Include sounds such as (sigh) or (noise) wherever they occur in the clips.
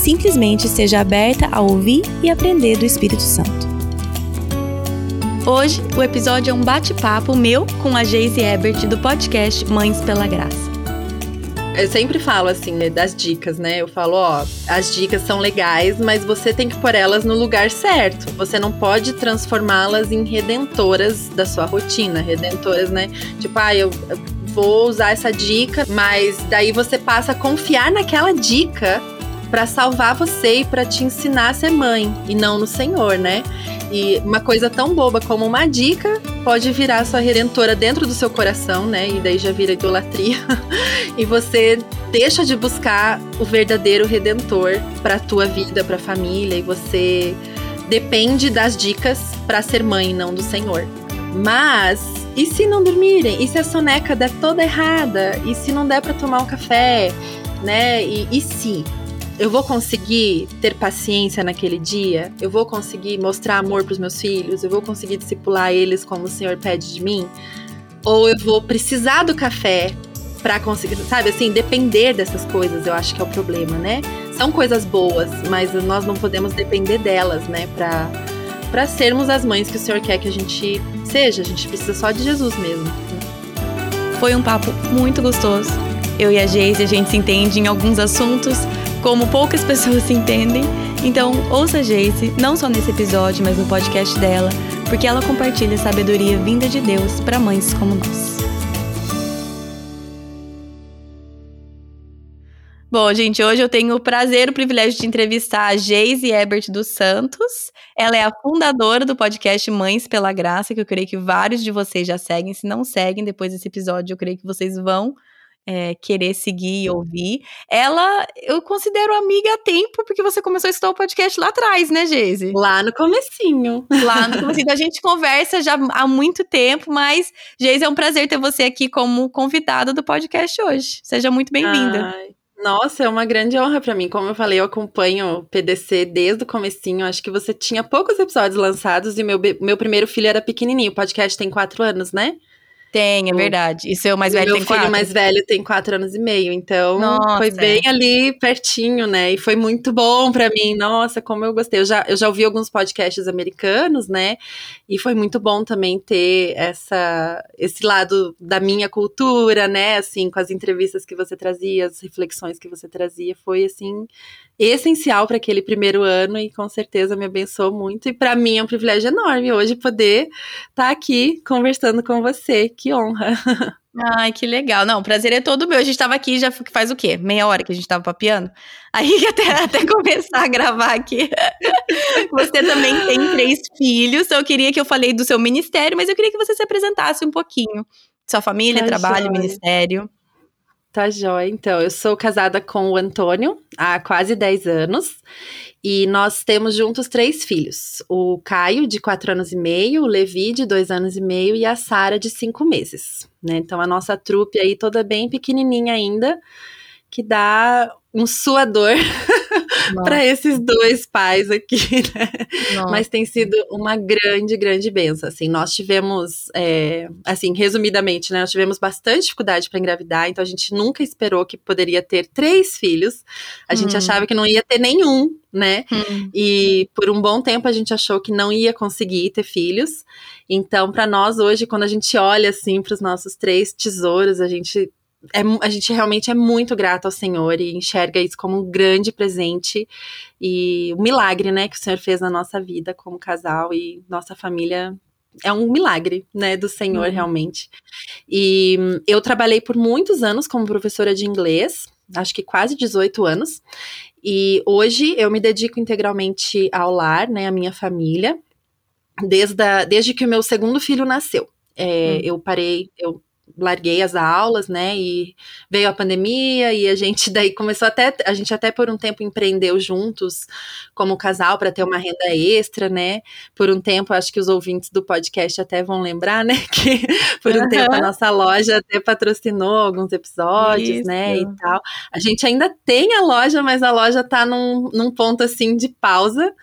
Simplesmente seja aberta a ouvir e aprender do Espírito Santo. Hoje, o episódio é um bate-papo meu com a Geise Ebert do podcast Mães pela Graça. Eu sempre falo assim, né, das dicas, né? Eu falo, ó, as dicas são legais, mas você tem que pôr elas no lugar certo. Você não pode transformá-las em redentoras da sua rotina, redentoras, né? Tipo, ah, eu vou usar essa dica, mas daí você passa a confiar naquela dica para salvar você e para te ensinar a ser mãe e não no Senhor, né? E uma coisa tão boba como uma dica pode virar sua redentora dentro do seu coração, né? E daí já vira idolatria. (laughs) e você deixa de buscar o verdadeiro redentor para tua vida, para a família e você depende das dicas para ser mãe, não do Senhor. Mas e se não dormirem? E se a soneca der toda errada? E se não der para tomar um café, né? E, e se eu vou conseguir ter paciência naquele dia? Eu vou conseguir mostrar amor para os meus filhos? Eu vou conseguir discipular eles como o Senhor pede de mim? Ou eu vou precisar do café para conseguir, sabe, assim, depender dessas coisas, eu acho que é o problema, né? São coisas boas, mas nós não podemos depender delas, né, para para sermos as mães que o Senhor quer que a gente seja. A gente precisa só de Jesus mesmo. Foi um papo muito gostoso. Eu e a Geise, a gente se entende em alguns assuntos, como poucas pessoas se entendem. Então, ouça a Geise, não só nesse episódio, mas no podcast dela, porque ela compartilha sabedoria vinda de Deus para mães como nós. Bom, gente, hoje eu tenho o prazer e o privilégio de entrevistar a Geise Ebert dos Santos. Ela é a fundadora do podcast Mães pela Graça, que eu creio que vários de vocês já seguem. Se não seguem, depois desse episódio, eu creio que vocês vão é, querer seguir e ouvir. Ela, eu considero amiga a tempo, porque você começou a estudar o podcast lá atrás, né, Geise? Lá no comecinho. Lá no comecinho. a gente conversa já há muito tempo, mas, Geise, é um prazer ter você aqui como convidada do podcast hoje. Seja muito bem-vinda. Nossa, é uma grande honra para mim. Como eu falei, eu acompanho o PDC desde o comecinho. Acho que você tinha poucos episódios lançados e meu, meu primeiro filho era pequenininho. O podcast tem quatro anos, né? Tem, é verdade. E seu mais velho tem quatro? Meu filho mais velho tem quatro anos e meio, então Nossa. foi bem ali pertinho, né? E foi muito bom para mim. Nossa, como eu gostei. Eu já, eu já ouvi alguns podcasts americanos, né? E foi muito bom também ter essa, esse lado da minha cultura, né? Assim, com as entrevistas que você trazia, as reflexões que você trazia. Foi, assim, essencial para aquele primeiro ano e com certeza me abençoou muito. E para mim é um privilégio enorme hoje poder estar tá aqui conversando com você. Que honra! (laughs) Ai, que legal. Não, o prazer é todo meu. A gente estava aqui já faz o quê? Meia hora que a gente estava papiando? Aí (laughs) até, até começar a gravar aqui. (laughs) Você também tem três filhos. Eu queria que eu falei do seu ministério, mas eu queria que você se apresentasse um pouquinho. Sua família, tá trabalho, ministério. Tá jóia. Então, eu sou casada com o Antônio há quase 10 anos e nós temos juntos três filhos: o Caio, de 4 anos e meio, o Levi, de 2 anos e meio, e a Sara, de 5 meses. Né? Então, a nossa trupe aí toda bem pequenininha ainda, que dá um suador (laughs) para esses dois pais aqui, né? Mas tem sido uma grande, grande benção. Assim, nós tivemos, é, assim, resumidamente, né? Nós tivemos bastante dificuldade para engravidar, então a gente nunca esperou que poderia ter três filhos. A hum. gente achava que não ia ter nenhum, né? Hum. E por um bom tempo a gente achou que não ia conseguir ter filhos. Então, para nós hoje, quando a gente olha assim para os nossos três tesouros, a gente é, a gente realmente é muito grato ao Senhor e enxerga isso como um grande presente e um milagre, né, que o Senhor fez na nossa vida como casal e nossa família é um milagre, né, do Senhor uhum. realmente. E eu trabalhei por muitos anos como professora de inglês, acho que quase 18 anos. E hoje eu me dedico integralmente ao lar, né, à minha família, desde, a, desde que o meu segundo filho nasceu. É, uhum. Eu parei, eu larguei as aulas, né? E veio a pandemia e a gente (laughs) daí começou até a gente até por um tempo empreendeu juntos como casal para ter uma renda extra, né? Por um tempo, acho que os ouvintes do podcast até vão lembrar, (laughs) né? Que por um uhum. tempo a nossa loja até patrocinou alguns episódios, Isso. né? E tal. A gente ainda tem a loja, mas a loja tá num, num ponto assim de pausa,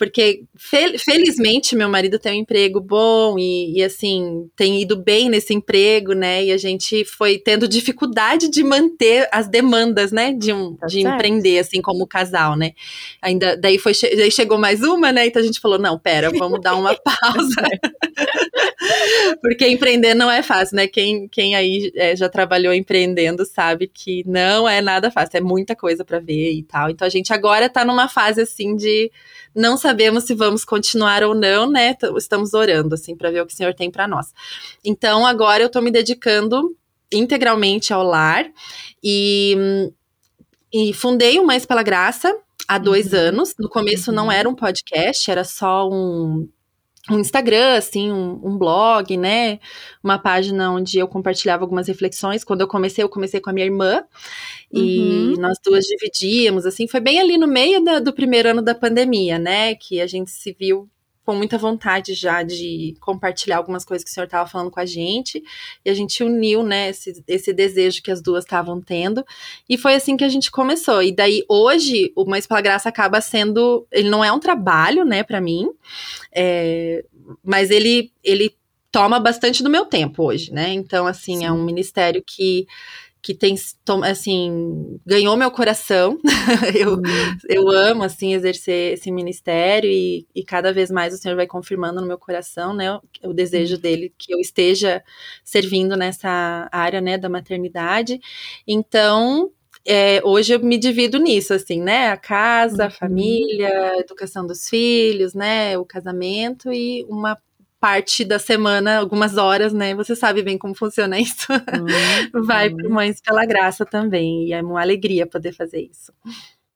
porque fel felizmente meu marido tem um emprego bom e, e assim tem ido bem nesse emprego, né? E a gente foi tendo dificuldade de manter as demandas, né? De, um, tá de empreender, assim, como casal, né? Ainda, daí, foi, daí chegou mais uma, né? Então a gente falou, não, pera, vamos dar uma (laughs) pausa. (laughs) Porque empreender não é fácil, né? Quem, quem aí é, já trabalhou empreendendo sabe que não é nada fácil, é muita coisa para ver e tal. Então a gente agora tá numa fase assim de não sabemos se vamos continuar ou não, né? Estamos orando assim para ver o que o Senhor tem para nós. Então agora eu tô me dedicando integralmente ao lar e, e fundei o Mais Pela Graça há dois uhum. anos. No começo uhum. não era um podcast, era só um um Instagram, assim, um, um, blog, né? Uma página onde eu compartilhava algumas reflexões. Quando eu comecei, eu comecei com a minha irmã. E uhum. nós duas dividíamos, assim. Foi bem ali no meio da, do primeiro ano da pandemia, né? Que a gente se viu com muita vontade já de compartilhar algumas coisas que o senhor estava falando com a gente. E a gente uniu, né, esse, esse desejo que as duas estavam tendo. E foi assim que a gente começou. E daí, hoje, o Mais Pela Graça acaba sendo. Ele não é um trabalho, né, para mim. É, mas ele, ele toma bastante do meu tempo hoje, né? Então, assim, Sim. é um ministério que que tem, assim, ganhou meu coração. (laughs) eu, uhum. eu amo, assim, exercer esse ministério e, e cada vez mais o Senhor vai confirmando no meu coração, né, o, o desejo uhum. dele que eu esteja servindo nessa área, né, da maternidade. Então, é, hoje eu me divido nisso, assim, né, a casa, a uhum. família, a educação dos filhos, né, o casamento e uma parte da semana, algumas horas, né? Você sabe bem como funciona (laughs) isso. Uhum. Vai para Mães pela Graça também. E é uma alegria poder fazer isso.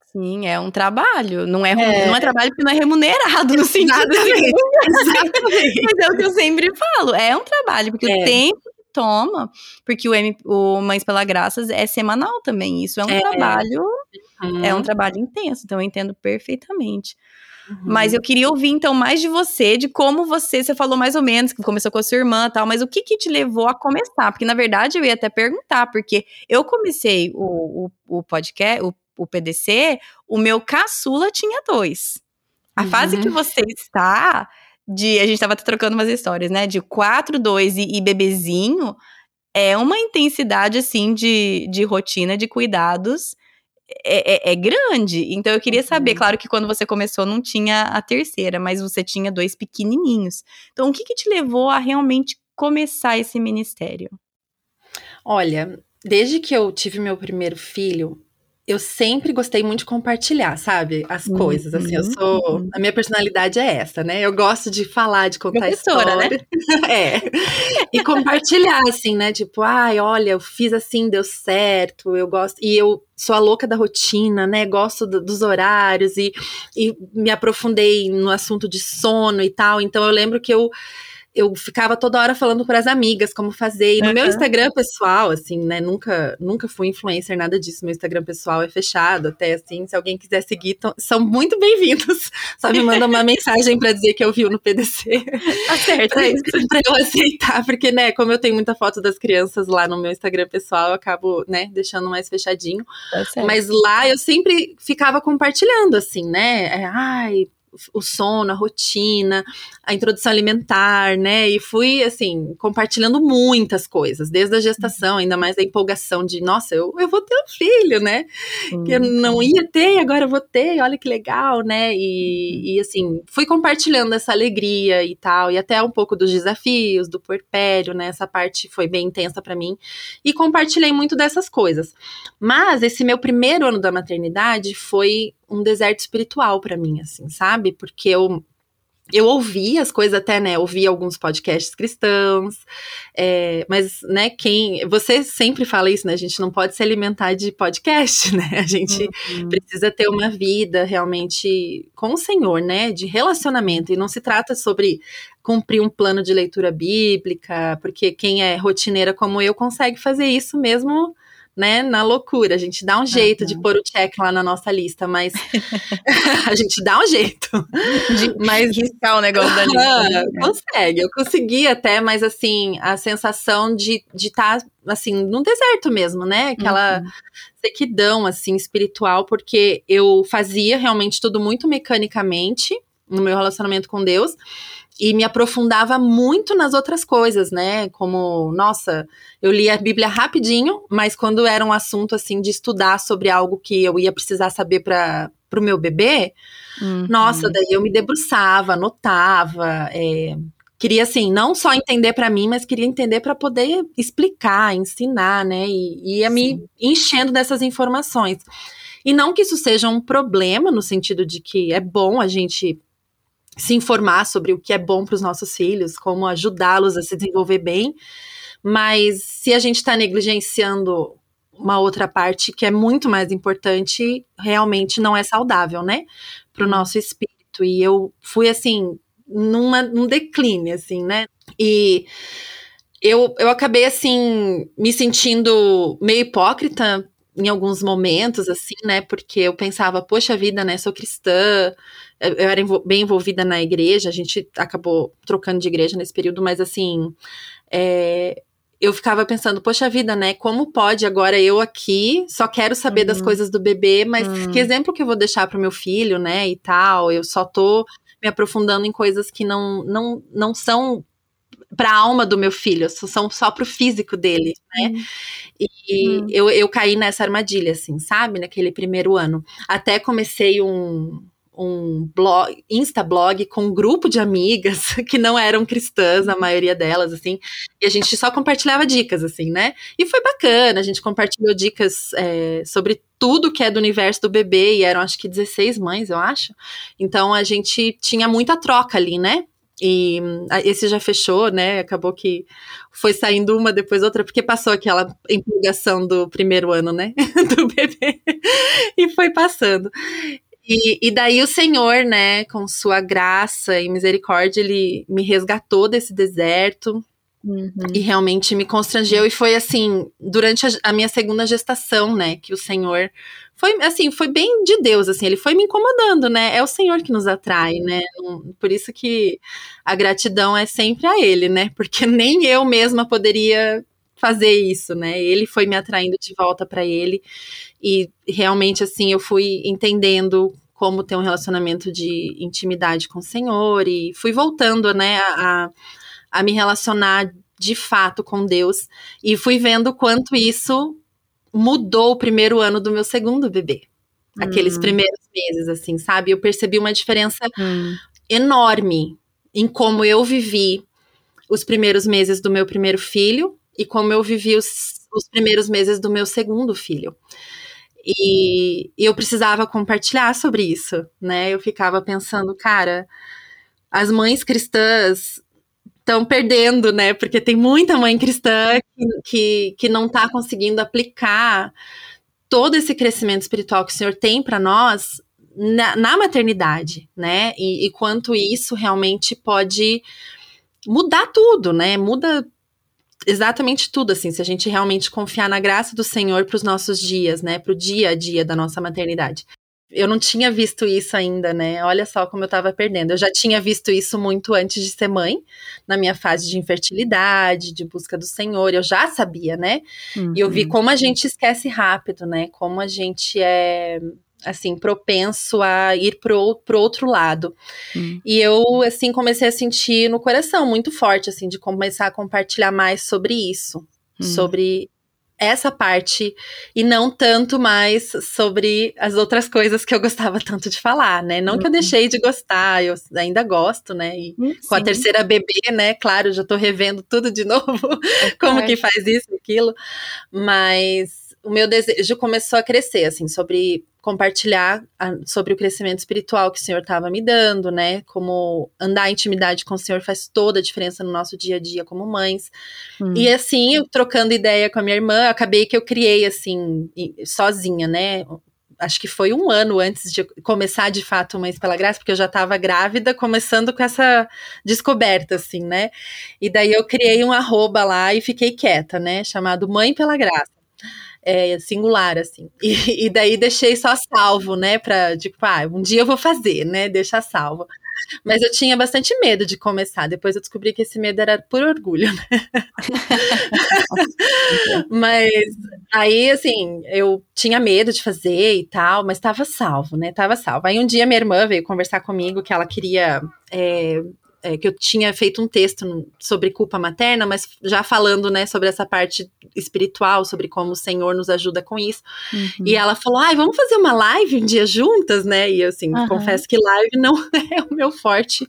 Sim, é um trabalho. Não é, é. Não é trabalho porque não é remunerado no sentido. Exatamente. (laughs) Exatamente. Mas é o que eu sempre falo. É um trabalho, porque é. o tempo toma, porque o, M, o Mães pela Graças é semanal também. Isso é um é. trabalho. Uhum. É um trabalho intenso, então eu entendo perfeitamente. Uhum. Mas eu queria ouvir então mais de você, de como você, você falou mais ou menos que começou com a sua irmã tal, mas o que que te levou a começar? Porque na verdade eu ia até perguntar, porque eu comecei o, o, o podcast, o, o PDC, o meu caçula tinha dois. A uhum. fase que você está, de a gente estava trocando umas histórias, né? De quatro, dois e, e bebezinho, é uma intensidade assim de, de rotina, de cuidados é, é, é, grande. Então eu queria saber, uhum. claro que quando você começou não tinha a terceira, mas você tinha dois pequenininhos. Então o que, que te levou a realmente começar esse ministério? Olha, desde que eu tive meu primeiro filho, eu sempre gostei muito de compartilhar, sabe? As uhum. coisas, assim, eu sou... Uhum. A minha personalidade é essa, né? Eu gosto de falar, de contar Professora, né? história. Né? (laughs) é. E compartilhar, assim, né? Tipo, ai, olha, eu fiz assim, deu certo, eu gosto... E eu sou a louca da rotina, né? Gosto do, dos horários e, e me aprofundei no assunto de sono e tal. Então, eu lembro que eu eu ficava toda hora falando para as amigas como fazer. E no uhum. meu Instagram pessoal, assim, né? Nunca, nunca fui influencer, nada disso. Meu Instagram pessoal é fechado, até assim. Se alguém quiser seguir, são muito bem-vindos. (laughs) Só me manda uma mensagem para dizer que eu viu no PDC. (laughs) Tá certo, pra eu aceitar. Porque, né, como eu tenho muita foto das crianças lá no meu Instagram pessoal, eu acabo, né, deixando mais fechadinho. Tá Mas lá eu sempre ficava compartilhando, assim, né? É, ai, o sono, a rotina, a introdução alimentar, né? E fui, assim, compartilhando muitas coisas, desde a gestação, ainda mais a empolgação de, nossa, eu, eu vou ter um filho, né? Que eu não ia ter, agora eu vou ter, olha que legal, né? E, e, assim, fui compartilhando essa alegria e tal, e até um pouco dos desafios, do puerpério, né? Essa parte foi bem intensa para mim. E compartilhei muito dessas coisas. Mas esse meu primeiro ano da maternidade foi um deserto espiritual para mim, assim, sabe? Porque eu eu ouvi as coisas até, né? Ouvi alguns podcasts cristãos, é, mas, né, quem. Você sempre fala isso, né? A gente não pode se alimentar de podcast, (laughs) né? A gente uhum. precisa ter uma vida realmente com o Senhor, né? De relacionamento. E não se trata sobre cumprir um plano de leitura bíblica, porque quem é rotineira como eu consegue fazer isso mesmo né, na loucura. A gente dá um jeito uhum. de pôr o check lá na nossa lista, mas (laughs) a gente dá um jeito. De mas riscar o negócio da lista. Né? Consegue, eu consegui até, mas assim, a sensação de estar tá, assim, no deserto mesmo, né? Aquela uhum. sequidão assim espiritual, porque eu fazia realmente tudo muito mecanicamente no meu relacionamento com Deus e me aprofundava muito nas outras coisas, né? Como, nossa, eu li a Bíblia rapidinho, mas quando era um assunto assim de estudar sobre algo que eu ia precisar saber para o meu bebê, uhum. nossa, daí eu me debruçava, anotava, é, queria assim, não só entender para mim, mas queria entender para poder explicar, ensinar, né? E ia me enchendo dessas informações. E não que isso seja um problema no sentido de que é bom a gente se informar sobre o que é bom para os nossos filhos, como ajudá-los a se desenvolver bem. Mas se a gente está negligenciando uma outra parte que é muito mais importante, realmente não é saudável, né? Para o nosso espírito. E eu fui assim, numa, num declínio, assim, né? E eu, eu acabei assim, me sentindo meio hipócrita em alguns momentos, assim, né? Porque eu pensava, poxa vida, né? Sou cristã, eu era bem envolvida na igreja, a gente acabou trocando de igreja nesse período, mas assim, é, eu ficava pensando, poxa vida, né? Como pode agora eu aqui só quero saber uhum. das coisas do bebê, mas uhum. que exemplo que eu vou deixar para o meu filho, né? E tal, eu só tô me aprofundando em coisas que não, não, não são para a alma do meu filho, são só para o físico dele, né? Uhum. E uhum. eu, eu caí nessa armadilha, assim, sabe? Naquele primeiro ano. Até comecei um, um blog, Insta-blog com um grupo de amigas (laughs) que não eram cristãs, a maioria delas, assim, e a gente só compartilhava dicas, assim, né? E foi bacana, a gente compartilhou dicas é, sobre tudo que é do universo do bebê, e eram acho que 16 mães, eu acho. Então a gente tinha muita troca ali, né? E esse já fechou, né? Acabou que foi saindo uma depois outra, porque passou aquela empolgação do primeiro ano, né? (laughs) do bebê. e foi passando. E, e, daí o Senhor, né, com sua graça e misericórdia, ele me resgatou desse deserto uhum. e realmente me constrangeu. E foi assim, durante a, a, minha segunda gestação, né, que o Senhor foi assim, foi bem de Deus, assim, ele foi me incomodando, né? É o Senhor que nos atrai, né? Por isso que a gratidão é sempre a Ele, né? Porque (laughs) nem eu mesma poderia fazer isso, né? Ele foi me atraindo de volta para ele e realmente assim eu fui entendendo como ter um relacionamento de intimidade com o Senhor e fui voltando, né, a, a me relacionar de fato com Deus e fui vendo quanto isso mudou o primeiro ano do meu segundo bebê. Aqueles hum. primeiros meses, assim, sabe? Eu percebi uma diferença hum. enorme em como eu vivi os primeiros meses do meu primeiro filho e como eu vivi os, os primeiros meses do meu segundo filho. E, e eu precisava compartilhar sobre isso, né? Eu ficava pensando, cara, as mães cristãs estão perdendo, né? Porque tem muita mãe cristã que, que, não está conseguindo aplicar todo esse crescimento espiritual que o Senhor tem para nós na, na, maternidade, né? E, e quanto isso realmente pode mudar tudo, né? Muda exatamente tudo, assim, se a gente realmente confiar na graça do Senhor para os nossos dias, né, para o dia a dia da nossa maternidade. Eu não tinha visto isso ainda, né? Olha só como eu estava perdendo. Eu já tinha visto isso muito antes de ser mãe, na minha fase de infertilidade, de busca do Senhor. Eu já sabia, né? Uhum. E eu vi uhum. como a gente esquece rápido, né? Como a gente é assim, propenso a ir pro, pro outro lado. Hum. E eu, assim, comecei a sentir no coração muito forte, assim, de começar a compartilhar mais sobre isso. Hum. Sobre essa parte e não tanto mais sobre as outras coisas que eu gostava (laughs) tanto de falar, né? Não uhum. que eu uhum. deixei de gostar, eu ainda gosto, né? E uhum, com a terceira bebê, né? Claro, já tô revendo tudo de (laughs) novo, é como que faz isso, aquilo, mas o meu desejo começou a crescer, assim, sobre compartilhar a, sobre o crescimento espiritual que o Senhor estava me dando, né? Como andar em intimidade com o Senhor faz toda a diferença no nosso dia a dia como mães. Hum. E assim, eu trocando ideia com a minha irmã, acabei que eu criei, assim, sozinha, né? acho que foi um ano antes de começar de fato Mães pela Graça, porque eu já estava grávida, começando com essa descoberta, assim, né? E daí eu criei um arroba lá e fiquei quieta, né? Chamado Mãe pela Graça. É, singular, assim. E, e daí deixei só salvo, né? Pra, tipo, ah, um dia eu vou fazer, né? Deixar salvo. Mas eu tinha bastante medo de começar. Depois eu descobri que esse medo era por orgulho, né? (laughs) mas aí, assim, eu tinha medo de fazer e tal, mas estava salvo, né? Tava salvo. Aí um dia minha irmã veio conversar comigo que ela queria é, é, que eu tinha feito um texto sobre culpa materna, mas já falando, né, sobre essa parte espiritual, sobre como o Senhor nos ajuda com isso. Uhum. E ela falou, ai, vamos fazer uma live um dia juntas, né? E assim, uhum. confesso que live não (laughs) é o meu forte.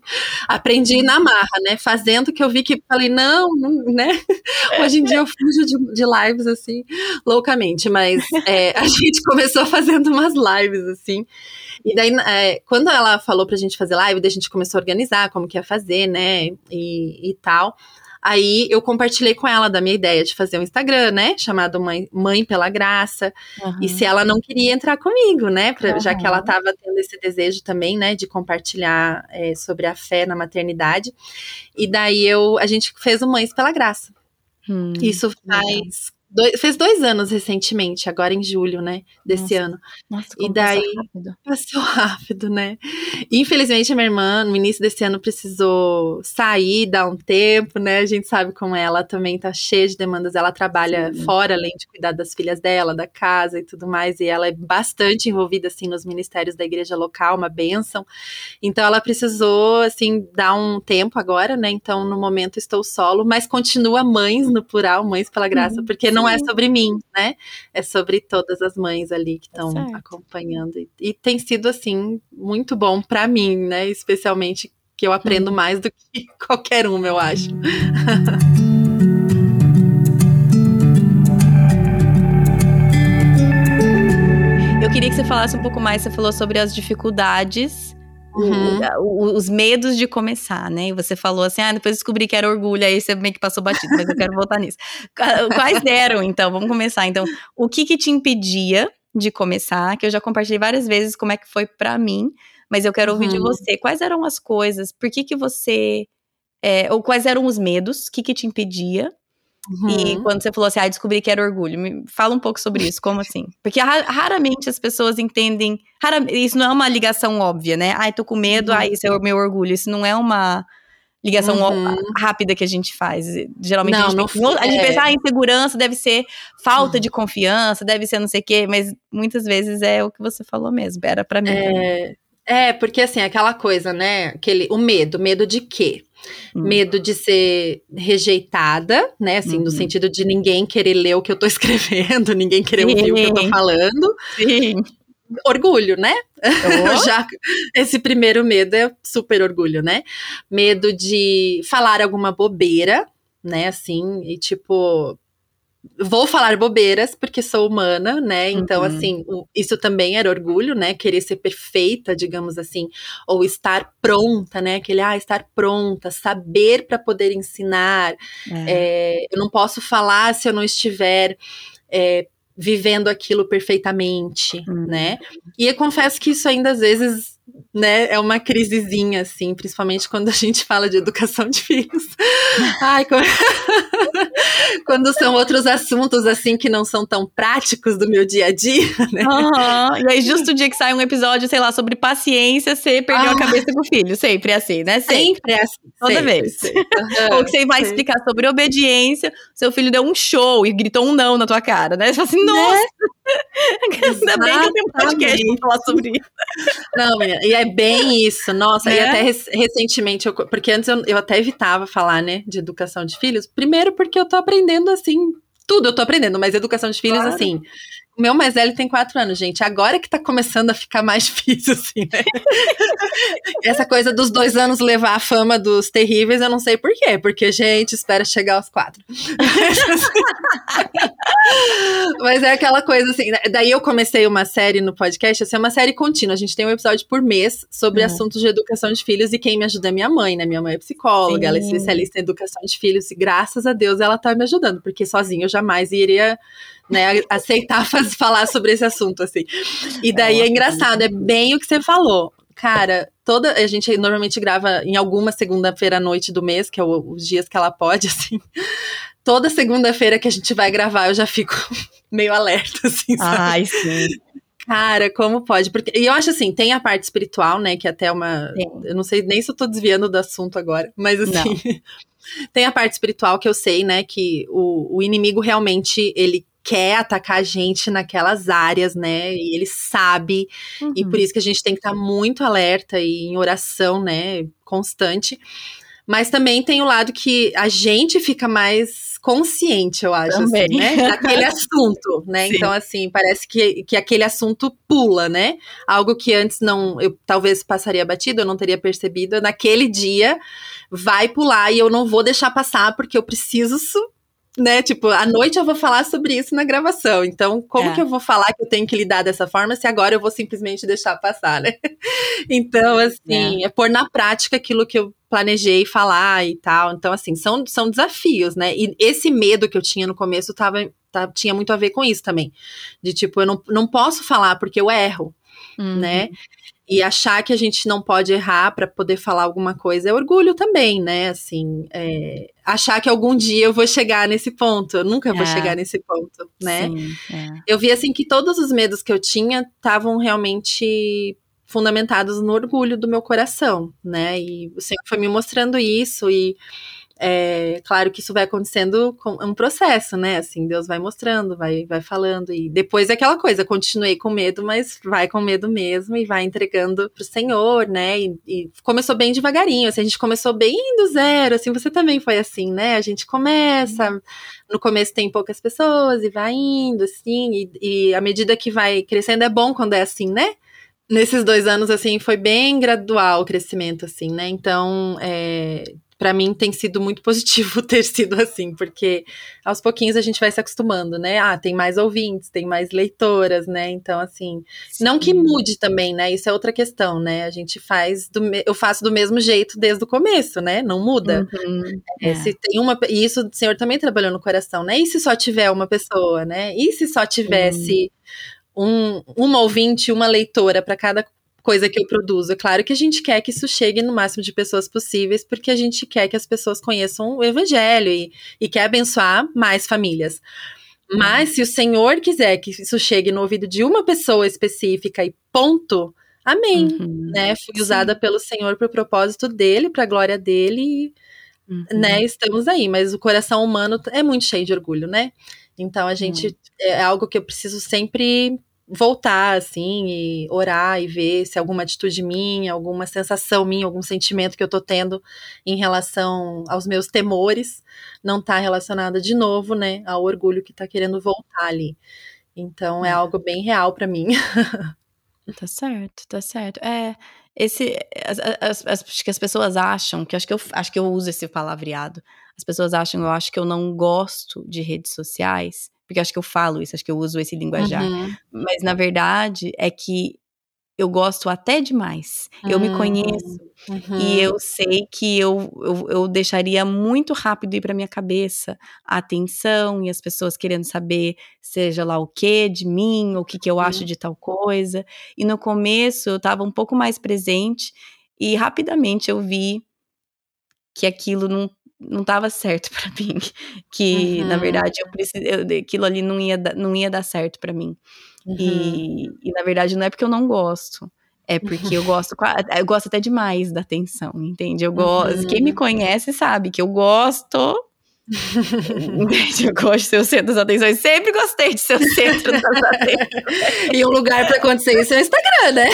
Aprendi na marra, né? Fazendo que eu vi que falei, não, não né? (laughs) Hoje em dia eu fujo de, de lives assim, loucamente, mas é, a (laughs) gente começou fazendo umas lives assim. E daí, é, quando ela falou pra gente fazer live, daí a gente começou a organizar como que ia fazer, né? E, e tal. Aí eu compartilhei com ela da minha ideia de fazer um Instagram, né? Chamado Mãe, Mãe pela Graça. Uhum. E se ela não queria entrar comigo, né? Pra, uhum. Já que ela estava tendo esse desejo também, né? De compartilhar é, sobre a fé na maternidade. E daí eu, a gente fez o Mães pela Graça. Hum, Isso faz Dois, fez dois anos recentemente, agora em julho, né? Desse nossa, ano. Nossa, e daí passou rápido. passou (laughs) rápido, né? Infelizmente, a minha irmã, no início desse ano, precisou sair, dar um tempo, né? A gente sabe como ela também tá cheia de demandas. Ela trabalha Sim. fora, além de cuidar das filhas dela, da casa e tudo mais. E ela é bastante envolvida, assim, nos ministérios da igreja local, uma bênção. Então, ela precisou, assim, dar um tempo agora, né? Então, no momento, estou solo, mas continua mães no plural, mães pela graça, uhum. porque não não é sobre mim, né? É sobre todas as mães ali que estão tá acompanhando. E, e, tem sido, assim, muito bom para mim, né? Especialmente que eu aprendo hum. mais do que (laughs) qualquer um, eu acho. Eu queria que você falasse um pouco mais, você falou sobre as dificuldades Uhum. os medos de começar, né? E você falou assim, ah, depois descobri que era orgulho, aí você meio que passou batido, mas eu quero voltar nisso. Quais eram, então? Vamos começar. Então, o que que te impedia de começar? Que eu já compartilhei várias vezes como é que foi para mim, mas eu quero ouvir uhum. de você. Quais eram as coisas? Por que que você... É, ou quais eram os medos? O que que te impedia? Uhum. E quando você falou assim, ah, descobri que era orgulho, me fala um pouco sobre isso, como assim? Porque raramente as pessoas entendem, isso não é uma ligação óbvia, né? Ai, tô com medo, uhum. ah, isso é o meu orgulho. Isso não é uma ligação uhum. rápida que a gente faz. Geralmente não, a gente, não, a gente é... pensa, ah, insegurança deve ser falta de confiança, deve ser não sei o quê, mas muitas vezes é o que você falou mesmo, era para mim. É... é, porque assim, aquela coisa, né? Aquele, o medo, medo de quê? Hum. Medo de ser rejeitada, né? Assim, uhum. no sentido de ninguém querer ler o que eu tô (laughs) escrevendo, ninguém querer Sim. ouvir o que eu tô falando. Sim. Orgulho, né? Oh. (laughs) Já esse primeiro medo é super orgulho, né? Medo de falar alguma bobeira, né? Assim, e tipo, vou falar bobeiras porque sou humana, né? Então, uhum. assim, o, isso também era orgulho, né? Querer ser perfeita, digamos assim, ou estar pronta, né? Aquele, ah, estar pronta, saber para poder ensinar. É. É, eu não posso falar se eu não estiver. É, vivendo aquilo perfeitamente, uhum. né? E eu confesso que isso ainda às vezes né, é uma crisezinha, assim, principalmente quando a gente fala de educação de filhos. (laughs) Ai, (laughs) quando são outros assuntos, assim, que não são tão práticos do meu dia a dia, né? Uhum. E aí, justo o dia que sai um episódio, sei lá, sobre paciência, você perdeu ah. a cabeça com o filho. Sempre é assim, né? Sempre, sempre é assim. Toda sempre, vez. Sempre. Uhum, Ou que você vai explicar sobre obediência, seu filho deu um show e gritou um não na tua cara, né? Você fala assim, né? nossa! Né? Ainda bem que eu tenho podcast pra falar sobre isso. Não, menina, e é bem isso. Nossa, é? e até recentemente, eu, porque antes eu, eu até evitava falar, né, de educação de filhos. Primeiro porque eu tô aprendendo, assim, tudo eu tô aprendendo, mas educação de filhos, claro. assim, O meu mais velho tem quatro anos, gente. Agora que tá começando a ficar mais (laughs) difícil, assim, né? Essa coisa dos dois anos levar a fama dos terríveis, eu não sei por quê. Porque, gente, espera chegar aos quatro. (laughs) Mas é aquela coisa assim. Né? Daí eu comecei uma série no podcast, assim, é uma série contínua. A gente tem um episódio por mês sobre uhum. assuntos de educação de filhos e quem me ajuda é minha mãe, né? Minha mãe é psicóloga, Sim. ela é especialista em educação de filhos e graças a Deus ela tá me ajudando, porque sozinha eu jamais iria né, aceitar (laughs) falar sobre esse assunto, assim. E daí é, engraçado, é bem o que você falou. Cara, toda. A gente normalmente grava em alguma segunda-feira à noite do mês, que é o, os dias que ela pode, (laughs) assim. Toda segunda-feira que a gente vai gravar, eu já fico (laughs) meio alerta, assim, sabe? Ai, sim. Cara, como pode? Porque, e eu acho assim, tem a parte espiritual, né? Que é até uma. Sim. Eu não sei nem se eu tô desviando do assunto agora, mas assim. tem a parte espiritual que eu sei, né? Que o, o inimigo realmente ele quer atacar a gente naquelas áreas, né? E ele sabe. Uhum. E por uhum. isso que a gente tem que estar tá muito alerta e em oração, né? Constante. Mas também tem o lado que a gente fica mais consciente, eu acho, assim, né? Daquele assunto, (laughs) né? Sim. Então, assim, parece que, que aquele assunto pula, né? Algo que antes não, eu talvez passaria batido, eu não teria percebido. Naquele dia vai pular e eu não vou deixar passar porque eu preciso né? Tipo, à noite eu vou falar sobre isso na gravação. Então, como é. que eu vou falar que eu tenho que lidar dessa forma se agora eu vou simplesmente deixar passar, né? (laughs) então, assim, é. é pôr na prática aquilo que eu planejei falar e tal. Então, assim, são, são desafios, né? E esse medo que eu tinha no começo tava, tava, tinha muito a ver com isso também. De tipo, eu não, não posso falar porque eu erro, uhum. né? E achar que a gente não pode errar para poder falar alguma coisa é orgulho também, né? Assim, é, achar que algum dia eu vou chegar nesse ponto. Eu nunca vou é. chegar nesse ponto, né? Sim, é. Eu vi assim que todos os medos que eu tinha estavam realmente fundamentados no orgulho do meu coração, né? E o Senhor foi me mostrando isso e é claro que isso vai acontecendo com um processo, né? Assim, Deus vai mostrando, vai, vai falando, e depois é aquela coisa, continuei com medo, mas vai com medo mesmo e vai entregando pro Senhor, né? E, e começou bem devagarinho, assim, a gente começou bem do zero, assim, você também foi assim, né? A gente começa, no começo tem poucas pessoas e vai indo, assim, e, e à medida que vai crescendo é bom quando é assim, né? Nesses dois anos, assim, foi bem gradual o crescimento, assim, né? Então, é, para mim tem sido muito positivo (laughs) ter sido assim, porque aos pouquinhos a gente vai se acostumando, né? Ah, tem mais ouvintes, tem mais leitoras, né? Então, assim, Sim. não que mude também, né? Isso é outra questão, né? A gente faz do eu faço do mesmo jeito desde o começo, né? Não muda. Uhum, é. Se tem uma e isso o senhor também trabalhou no coração, né? E se só tiver uma pessoa, né? E se só tivesse um, uma ouvinte, uma leitora para cada coisa que eu produzo. É claro que a gente quer que isso chegue no máximo de pessoas possíveis, porque a gente quer que as pessoas conheçam o evangelho e, e quer abençoar mais famílias. Mas se o Senhor quiser que isso chegue no ouvido de uma pessoa específica e ponto, amém. Uhum, né? Fui sim. usada pelo Senhor para o propósito dele, para a glória dele, uhum. né? Estamos aí. Mas o coração humano é muito cheio de orgulho, né? Então a gente uhum. é algo que eu preciso sempre voltar, assim, e orar e ver se alguma atitude minha, alguma sensação minha, algum sentimento que eu tô tendo em relação aos meus temores, não tá relacionada de novo, né, ao orgulho que tá querendo voltar ali. Então é, é algo bem real para mim. (laughs) tá certo, tá certo. É, esse as, as, as, acho que as pessoas acham que acho que eu acho que eu uso esse palavreado. As pessoas acham, eu acho que eu não gosto de redes sociais porque acho que eu falo isso, acho que eu uso esse linguajar. Uhum. Mas na verdade é que eu gosto até demais. Uhum. Eu me conheço uhum. e eu sei que eu, eu, eu deixaria muito rápido ir para minha cabeça a atenção e as pessoas querendo saber, seja lá o que de mim, ou o que, que eu acho de tal coisa. E no começo eu estava um pouco mais presente e rapidamente eu vi que aquilo não não estava certo para mim, (laughs) que uhum. na verdade eu preciso, aquilo ali não ia, não ia dar certo para mim. Uhum. E, e na verdade não é porque eu não gosto, é porque eu gosto, (laughs) eu gosto até demais da atenção, entende? Eu gosto, uhum. quem me conhece sabe que eu gosto eu gosto de ser o centro das atenções. Sempre gostei de ser o centro das atenções. e um lugar para acontecer isso é o Instagram, né?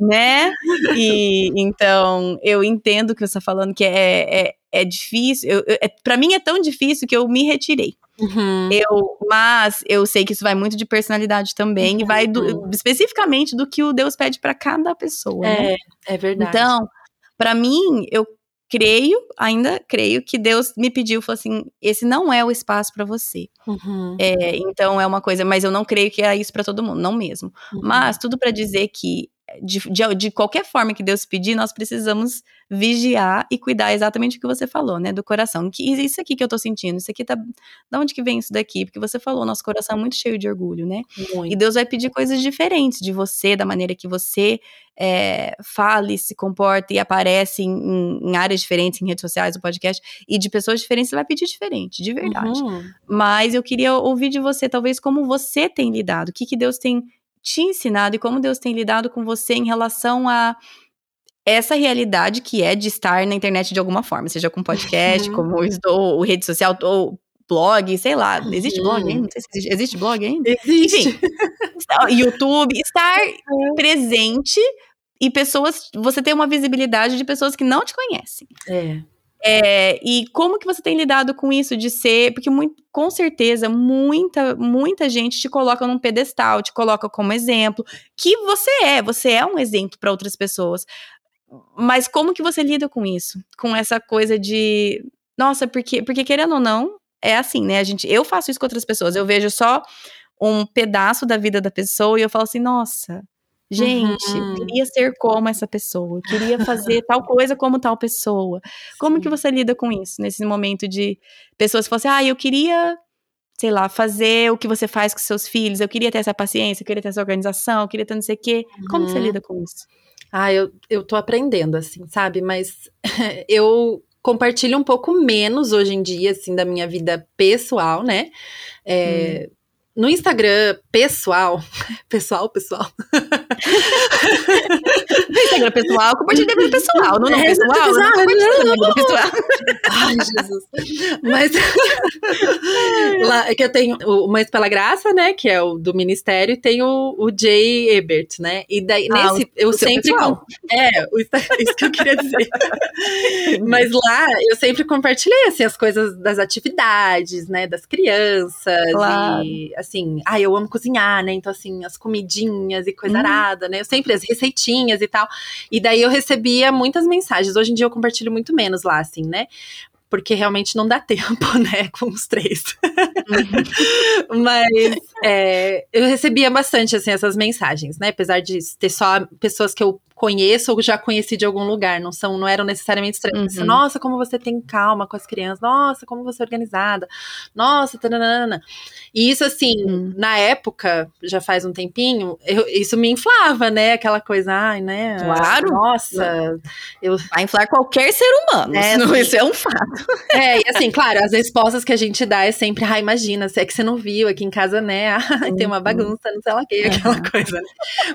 né? E então eu entendo o que você está falando, que é, é, é difícil. Eu, é, para mim é tão difícil que eu me retirei. Uhum. Eu, mas eu sei que isso vai muito de personalidade também uhum. e vai do, uhum. especificamente do que o Deus pede para cada pessoa. É, né? é verdade. Então, para mim, eu creio, ainda creio que Deus me pediu, falou assim, esse não é o espaço para você. Uhum. É, então é uma coisa, mas eu não creio que é isso para todo mundo, não mesmo. Uhum. Mas tudo para dizer que de, de, de, qualquer forma que Deus pedir, nós precisamos vigiar e cuidar exatamente o que você falou, né? Do coração. Que isso aqui que eu tô sentindo, isso aqui tá. Da onde que vem isso daqui? Porque você falou, nosso coração é muito cheio de orgulho, né? Muito. E Deus vai pedir coisas diferentes de você, da maneira que você é, fale, se comporta e aparece em, em, áreas diferentes, em redes sociais, no podcast, e de pessoas diferentes, você vai pedir diferente, de verdade. Uhum. Mas eu queria ouvir de você, talvez, como você tem lidado, o que, que Deus tem te ensinado e como Deus tem lidado com você em relação a essa realidade que é de estar na internet de alguma forma, seja com podcast, uhum. como ou, rede social, ou blog, sei lá. Existe blog ainda? Não sei se existe. Existe blog ainda? Existe. Enfim, YouTube, estar uhum. (laughs) presente e pessoas. Você ter uma visibilidade de pessoas que não te conhecem. É. É, e como que você tem lidado com isso de ser, porque muito, com certeza muita muita gente te coloca num pedestal, te coloca como exemplo, que você é, você é um exemplo para outras pessoas. Mas como que você lida com isso? Com essa coisa de, nossa, porque porque querendo ou não, é assim, né? A gente, eu faço isso com outras pessoas, eu vejo só um pedaço da vida da pessoa e eu falo assim, nossa, Gente, uhum. queria ser como essa pessoa, queria fazer tal coisa como tal pessoa. Como Sim. que você lida com isso nesse momento de pessoas que falam assim, ah, eu queria, sei lá, fazer o que você faz com seus filhos, eu queria ter essa paciência, eu queria ter essa organização, eu queria ter não sei o quê. Uhum. Como que você uhum. lida com isso? Ah, eu, eu tô aprendendo, assim, sabe? Mas (laughs) eu compartilho um pouco menos hoje em dia, assim, da minha vida pessoal, né? É, hum no Instagram pessoal, (laughs) pessoal, pessoal. no Instagram pessoal, compartilha vida pessoal, não, não é, pessoal, pessoal, não, não, não, pessoal. Ai, Jesus. Mas (laughs) lá é que eu tenho o Mães pela Graça, né, que é o do ministério, e tem o, o Jay Ebert, né? E daí ah, nesse o, eu o sempre com, é, o, (laughs) isso que eu queria dizer. Mas lá eu sempre compartilhei assim as coisas das atividades, né, das crianças claro. e assim, assim, ah, eu amo cozinhar, né? Então, assim, as comidinhas e coisa hum. arada, né? Eu sempre, as receitinhas e tal. E daí eu recebia muitas mensagens. Hoje em dia eu compartilho muito menos lá, assim, né? porque realmente não dá (laughs) tempo, né, com os três. Uhum. Mas é, eu recebia bastante, assim, essas mensagens, né, apesar de ter só pessoas que eu conheço ou já conheci de algum lugar, não são, não eram necessariamente estranhos. Uhum. Nossa, como você tem calma com as crianças. Nossa, como você é organizada. Nossa, taranana. E isso assim, uhum. na época, já faz um tempinho, eu, isso me inflava, né? Aquela coisa, ai, né? Claro. Nossa, eu vai inflar qualquer ser humano. É, isso é um fato. É, e assim, claro, as respostas que a gente dá é sempre, ah, imagina, é que você não viu aqui em casa, né? (laughs) Ah, tem uma uhum. bagunça, não sei lá o que, aquela coisa. Né?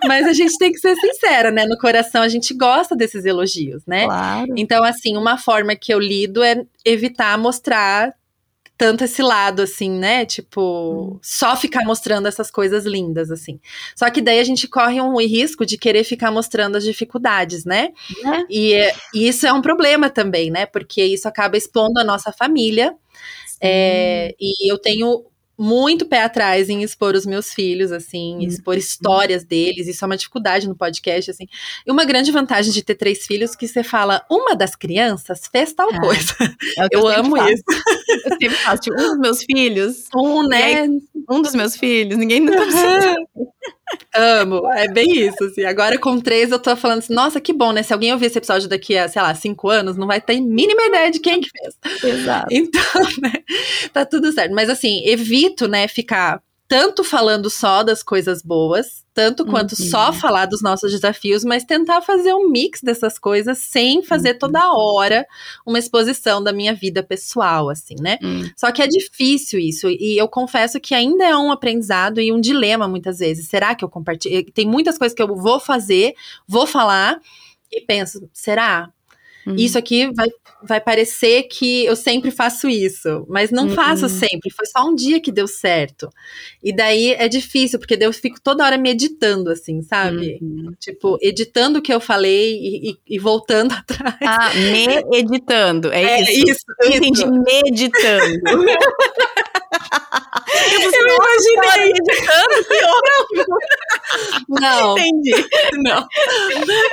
Mas a gente tem que ser sincera, né? No coração coração, a gente gosta desses elogios, né? Claro. Então, assim, uma forma que eu lido é evitar mostrar tanto esse lado, assim, né? Tipo, hum. só ficar mostrando essas coisas lindas, assim. Só que daí a gente corre um risco de querer ficar mostrando as dificuldades, né? É. E, e, isso é um problema também, né? Porque isso acaba expondo a nossa família. É, e eu tenho muito pé atrás em expor os meus filhos, assim, uhum. expor histórias deles. Isso é uma dificuldade no podcast, assim. E uma grande vantagem de ter três filhos que você fala, uma das crianças fez tal é, coisa. É eu, eu amo faço. isso. Eu sempre faço, tipo, um dos meus filhos. Um, né? Aí, um dos meus filhos, ninguém nunca precisa. Amo, é bem isso, assim. Agora com três eu tô falando assim, nossa, que bom, né? Se alguém ouvir esse episódio daqui a, sei lá, cinco anos, não vai ter mínima ideia de quem que fez. Exato. Então, (laughs) né, tá tudo certo. Mas assim, evito, né, ficar tanto falando só das coisas boas, tanto quanto uhum. só falar dos nossos desafios, mas tentar fazer um mix dessas coisas sem fazer uhum. toda hora uma exposição da minha vida pessoal, assim, né? Uhum. Só que é difícil isso, e eu confesso que ainda é um aprendizado e um dilema muitas vezes. Será que eu compartilho? Tem muitas coisas que eu vou fazer, vou falar, e penso, será? Uhum. Isso aqui vai, vai parecer que eu sempre faço isso, mas não uhum. faço sempre. Foi só um dia que deu certo. E daí é difícil, porque eu fico toda hora meditando, assim, sabe? Uhum. Tipo, editando o que eu falei e, e, e voltando (laughs) atrás. Ah, me editando. É, é isso. isso. Eu entendi meditando. (laughs) Eu, eu imaginei que (laughs) Não. Entendi. Não.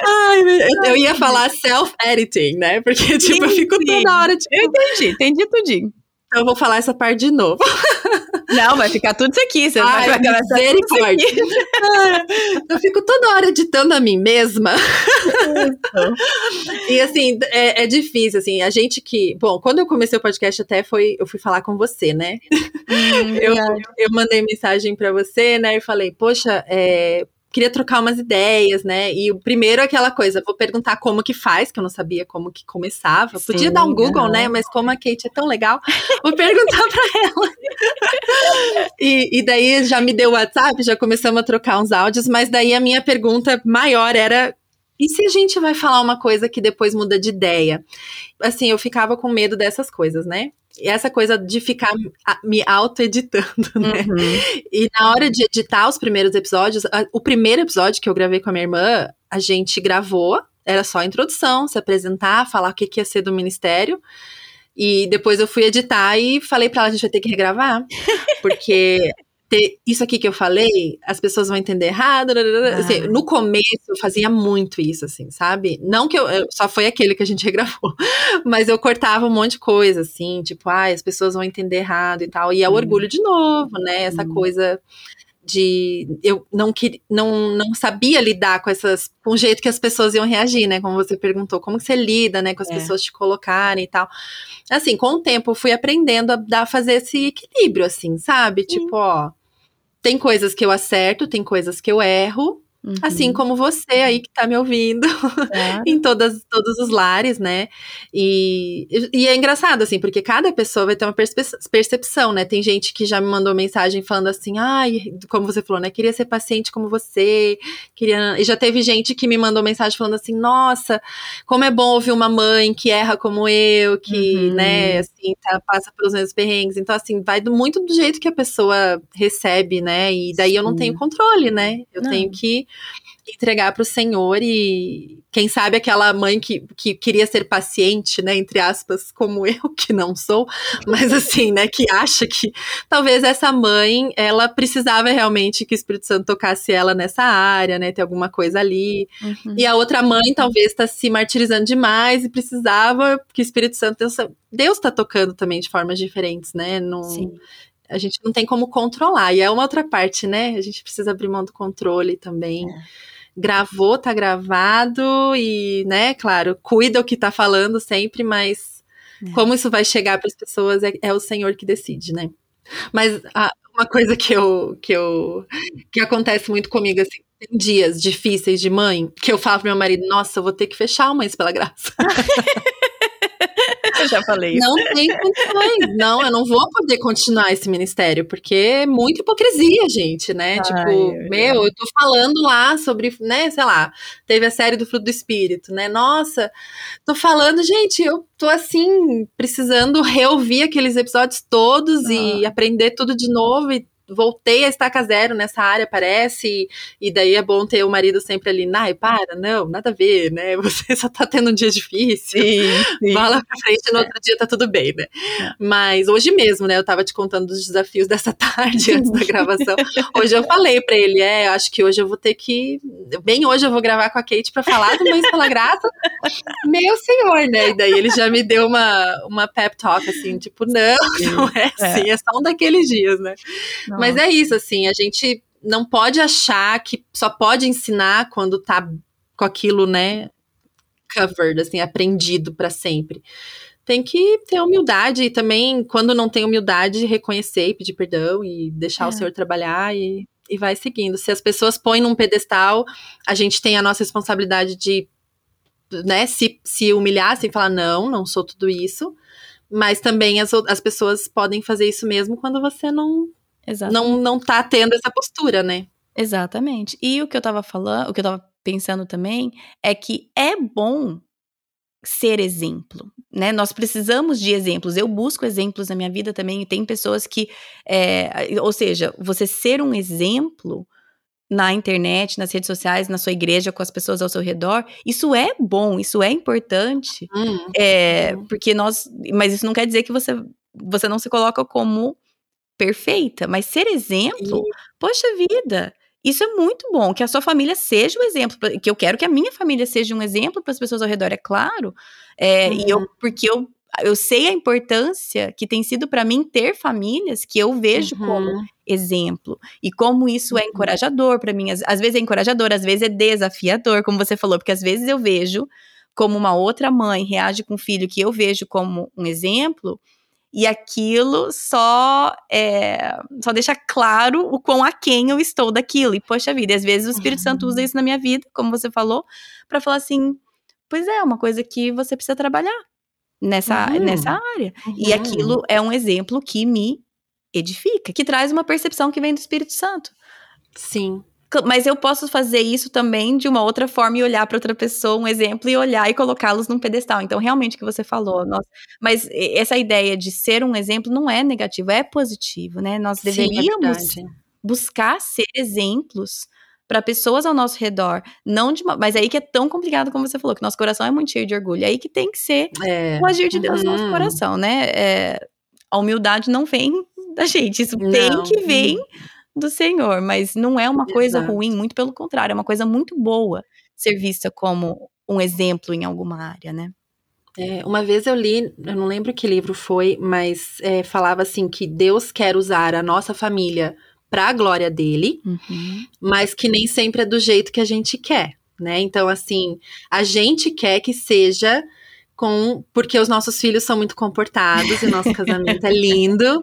Ai, eu, eu ia falar self-editing, né? Porque, tipo, eu fico toda hora, tipo... Eu entendi, entendi tudinho. Então eu vou falar essa parte de novo. (laughs) Não, vai ficar tudo isso aqui. Você Ai, vai misericórdia. (laughs) eu fico toda hora editando a mim mesma. e assim, é, é, difícil, assim, a gente que... Bom, quando eu comecei o podcast até foi... Eu fui falar com você, né? Hum, eu, eu mandei mensagem para você, né? E falei, poxa, é, queria trocar umas ideias, né? E o primeiro é aquela coisa, vou perguntar como que faz, que eu não sabia como que começava. Sim, Podia dar um Google, né? Mas como a Kate é tão legal, vou perguntar para ela. e, e daí já me deu o WhatsApp, já começamos a trocar uns áudios, mas daí a minha pergunta maior era e se a gente vai falar uma coisa que depois muda de ideia? Assim, eu ficava com medo dessas coisas, né? E essa coisa de ficar me auto-editando, (laughs) né? Uhum. E na hora de editar os primeiros episódios, o primeiro episódio que eu gravei com a minha irmã, a gente gravou, era só a introdução, se apresentar, falar o que, que ia ser do ministério. E depois eu fui editar e falei para ela, a gente vai ter que regravar, (laughs) porque ter isso aqui que eu falei, as pessoas vão entender errado. Ah. Assim, no começo eu fazia muito isso, assim, sabe? Não que eu, eu, só foi aquele que a gente (laughs) regravou, mas eu cortava um monte de coisa, assim, tipo, ah, as pessoas vão entender errado e tal. E é o orgulho de novo, né? Essa hum. coisa de eu não que não, não sabia lidar com essas com o jeito que as pessoas iam reagir, né? Como você perguntou, como que você lida, né, com as é. pessoas te colocarem e tal. Assim, com o tempo eu fui aprendendo a dar fazer esse equilíbrio assim, sabe? Tipo, ó, tem coisas que eu acerto, tem coisas que eu erro, Uhum. Assim como você aí que tá me ouvindo é. (laughs) em todas, todos os lares, né? E, e é engraçado, assim, porque cada pessoa vai ter uma percepção, né? Tem gente que já me mandou mensagem falando assim, ai, como você falou, né? Queria ser paciente como você, queria. E já teve gente que me mandou mensagem falando assim, nossa, como é bom ouvir uma mãe que erra como eu, que, uhum. né, assim, tá, passa pelos mesmos perrengues. Então, assim, vai muito do jeito que a pessoa recebe, né? E daí eu não tenho controle, né? Eu não. tenho que entregar para o Senhor e quem sabe aquela mãe que, que queria ser paciente, né, entre aspas, como (laughs) eu que não sou, mas assim, né, que acha que talvez essa mãe ela precisava realmente que o Espírito Santo tocasse ela nessa área, né, ter alguma coisa ali. Uhum. E a outra mãe talvez está se martirizando demais e precisava que o Espírito Santo Deus está tocando também de formas diferentes, né? Não, Sim a gente não tem como controlar. E é uma outra parte, né? A gente precisa abrir mão do controle também. É. Gravou, tá gravado e, né, claro, cuida o que tá falando sempre, mas é. como isso vai chegar para as pessoas é, é, o Senhor que decide, né? Mas a, uma coisa que eu, que eu que acontece muito comigo assim, tem dias difíceis de mãe que eu falo pro meu marido, nossa, eu vou ter que fechar o Mães pela Graça. (laughs) Eu já falei isso. Não tem condições. Não, eu não vou poder continuar esse ministério, porque é muita hipocrisia, gente, né? Ai, tipo, eu meu, eu tô falando lá sobre, né, sei lá, teve a série do Fruto do Espírito, né? Nossa, tô falando, gente, eu tô assim, precisando reouvir aqueles episódios todos ah. e aprender tudo de novo e voltei a estaca zero nessa área, parece, e, daí é bom ter o marido sempre ali, ai, para, não, nada a ver, né? (laughs) Você só tá tendo um dia difícil. Sim, sim. Vai lá pra frente, no outro dia tá tudo bem, né? É. Mas hoje mesmo, né? Eu tava te contando dos desafios dessa (laughs) tarde antes da gravação. Hoje eu falei para ele, é, acho que hoje eu vou ter que. Bem hoje eu vou gravar com a Kate para falar do Mães pela Graça. Meu senhor, né? E daí ele já me deu uma, uma pep talk, assim, tipo, não, não é assim, é, é só um daqueles dias, né? Não. Mas é isso, assim, a gente não pode achar que só pode ensinar quando tá com aquilo, né, covered, assim, aprendido para sempre. Tem que ter humildade e também, quando não tem humildade, reconhecer e pedir perdão e deixar é. o Senhor trabalhar e, e vai seguindo. Se as pessoas põem num pedestal, a gente tem a nossa responsabilidade de, né, se, se humilhar, sem falar, não, não sou tudo isso. Mas também as, as pessoas podem fazer isso mesmo quando você não não, não tá tendo essa postura, né? Exatamente. E o que eu tava falando, o que eu tava pensando também é que é bom ser exemplo, né? Nós precisamos de exemplos. Eu busco exemplos na minha vida também. E tem pessoas que, é, ou seja, você ser um exemplo na internet, nas redes sociais, na sua igreja, com as pessoas ao seu redor, isso é bom, isso é importante, uhum. é, porque nós, mas isso não quer dizer que você você não se coloca como perfeita, mas ser exemplo, e... poxa vida, isso é muito bom, que a sua família seja um exemplo, que eu quero que a minha família seja um exemplo para as pessoas ao redor, é claro. É, uhum. E eu, uhum. porque eu, eu sei a importância que tem sido para mim ter famílias que eu vejo uhum. como exemplo. E como isso é uhum. é encorajador para mim. Às, às vezes é encorajador, às vezes é desafiador, como você falou, porque às vezes eu vejo como uma outra mãe reage com um filho que eu vejo como um exemplo e aquilo só é, só deixa claro o quão aquém eu estou daquilo. E, poxa vida, às vezes o Espírito. Santo usa isso na minha vida, como você falou, para falar assim: pois é, uma coisa que você precisa trabalhar nessa, uhum. nessa área. Uhum. E aquilo é um exemplo que me edifica, que traz uma percepção que vem do Espírito Santo. Sim. Mas eu posso fazer isso também de uma outra forma e olhar para outra pessoa, um exemplo, e olhar e colocá-los num pedestal. Então, realmente, o que você falou, nós, mas essa ideia de ser um exemplo não é negativo, é positivo, né? Nós deveríamos Sim, é buscar ser exemplos para pessoas ao nosso redor, não de mas aí que é tão complicado como você falou, que nosso coração é muito cheio de orgulho, aí que tem que ser é. o agir de Deus uhum. no nosso coração, né? É, a humildade não vem da gente, isso não. tem que vir do Senhor, mas não é uma coisa Exato. ruim, muito pelo contrário, é uma coisa muito boa ser vista como um exemplo em alguma área, né? É, uma vez eu li, eu não lembro que livro foi, mas é, falava assim que Deus quer usar a nossa família para a glória dele, uhum. mas que nem sempre é do jeito que a gente quer, né? Então, assim, a gente quer que seja com porque os nossos filhos são muito comportados e nosso casamento é lindo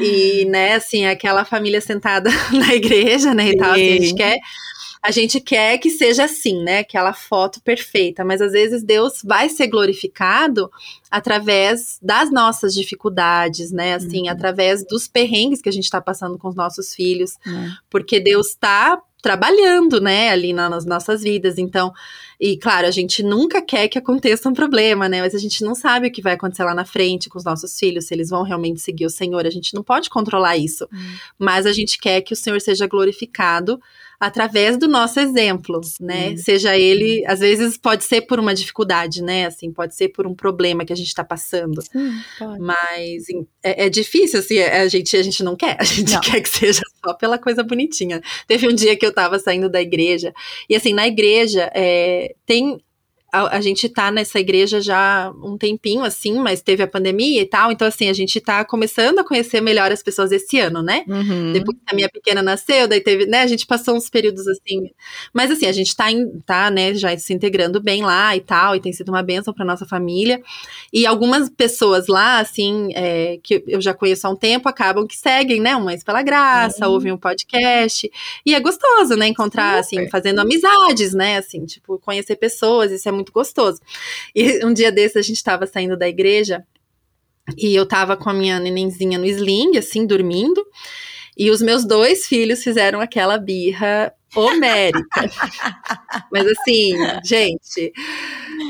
e né assim aquela família sentada (laughs) na igreja né e tal assim, a gente quer a gente quer que seja assim, né? Aquela foto perfeita, mas às vezes Deus vai ser glorificado através das nossas dificuldades, né? Assim, uhum. através dos perrengues que a gente está passando com os nossos filhos, uhum. porque Deus está trabalhando, né, ali nas nossas vidas. Então, e claro, a gente nunca quer que aconteça um problema, né? Mas a gente não sabe o que vai acontecer lá na frente com os nossos filhos, se eles vão realmente seguir o Senhor. A gente não pode controlar isso. Hum. Mas a gente quer que o Senhor seja glorificado através do nosso exemplo, né? Sim. Seja ele, às vezes pode ser por uma dificuldade, né? Assim, pode ser por um problema que a gente está passando. Sim, Mas é, é, difícil, assim, a gente, a gente não quer, a gente não. quer que seja só pela coisa bonitinha. Teve um dia que eu estava saindo da igreja, e assim, na igreja é, tem a, a, gente tá nessa igreja já um tempinho, assim, mas teve a pandemia e tal, então, assim, a gente tá começando a conhecer melhor as pessoas esse ano, né? Uhum. Depois que a minha pequena nasceu, daí teve, né, a gente passou uns períodos assim, mas assim, a gente tá, em, tá, né, já se integrando bem lá e tal, e tem sido uma bênção pra nossa família, e algumas pessoas lá, assim, é, que eu já conheço há um tempo, acabam que seguem, né, Mães pela Graça, uhum. ouvem um podcast, e é gostoso, né, encontrar, Super. assim, fazendo amizades, né, assim, tipo, conhecer pessoas, isso é muito gostoso. E um dia desses a gente estava saindo da igreja e eu tava com a minha nenenzinha no sling, assim, dormindo. E os meus dois filhos fizeram aquela birra homérica. (laughs) Mas assim, gente,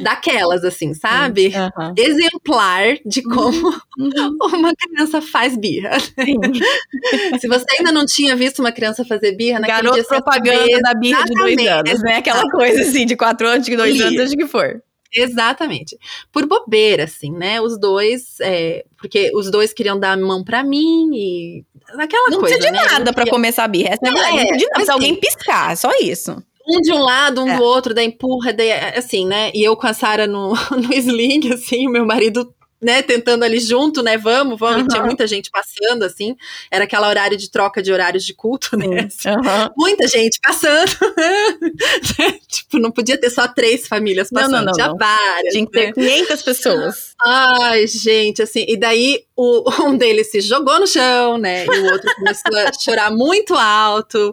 daquelas, assim, sabe? Uhum. Exemplar de como uhum. (laughs) uma criança faz birra. (laughs) Se você ainda não tinha visto uma criança fazer birra, naquele Garoto dia propaganda da birra de dois anos, né? Aquela coisa assim, de quatro anos, de dois anos, acho que for. Exatamente. Por bobeira, assim, né? Os dois, é, porque os dois queriam dar a mão para mim e aquela não coisa. Não precisa de né? nada para começar a birra. Essa é, não, é, não precisa assim, alguém piscar, só isso. Um de um lado, um é. do outro, da empurra, daí, assim, né? E eu com a Sara no, (laughs) no sling, assim, o meu marido né, tentando ali junto, né, vamos, vamos, uhum. tinha muita gente passando, assim, era aquela horário de troca de horários de culto, né, assim, uhum. muita gente passando, (laughs) tipo, não podia ter só três famílias passando, não, não, não, tinha várias, tinha que ter né? 500 pessoas. Ai, gente, assim, e daí o, (laughs) um deles se jogou no chão, né, e o outro começou a chorar muito alto,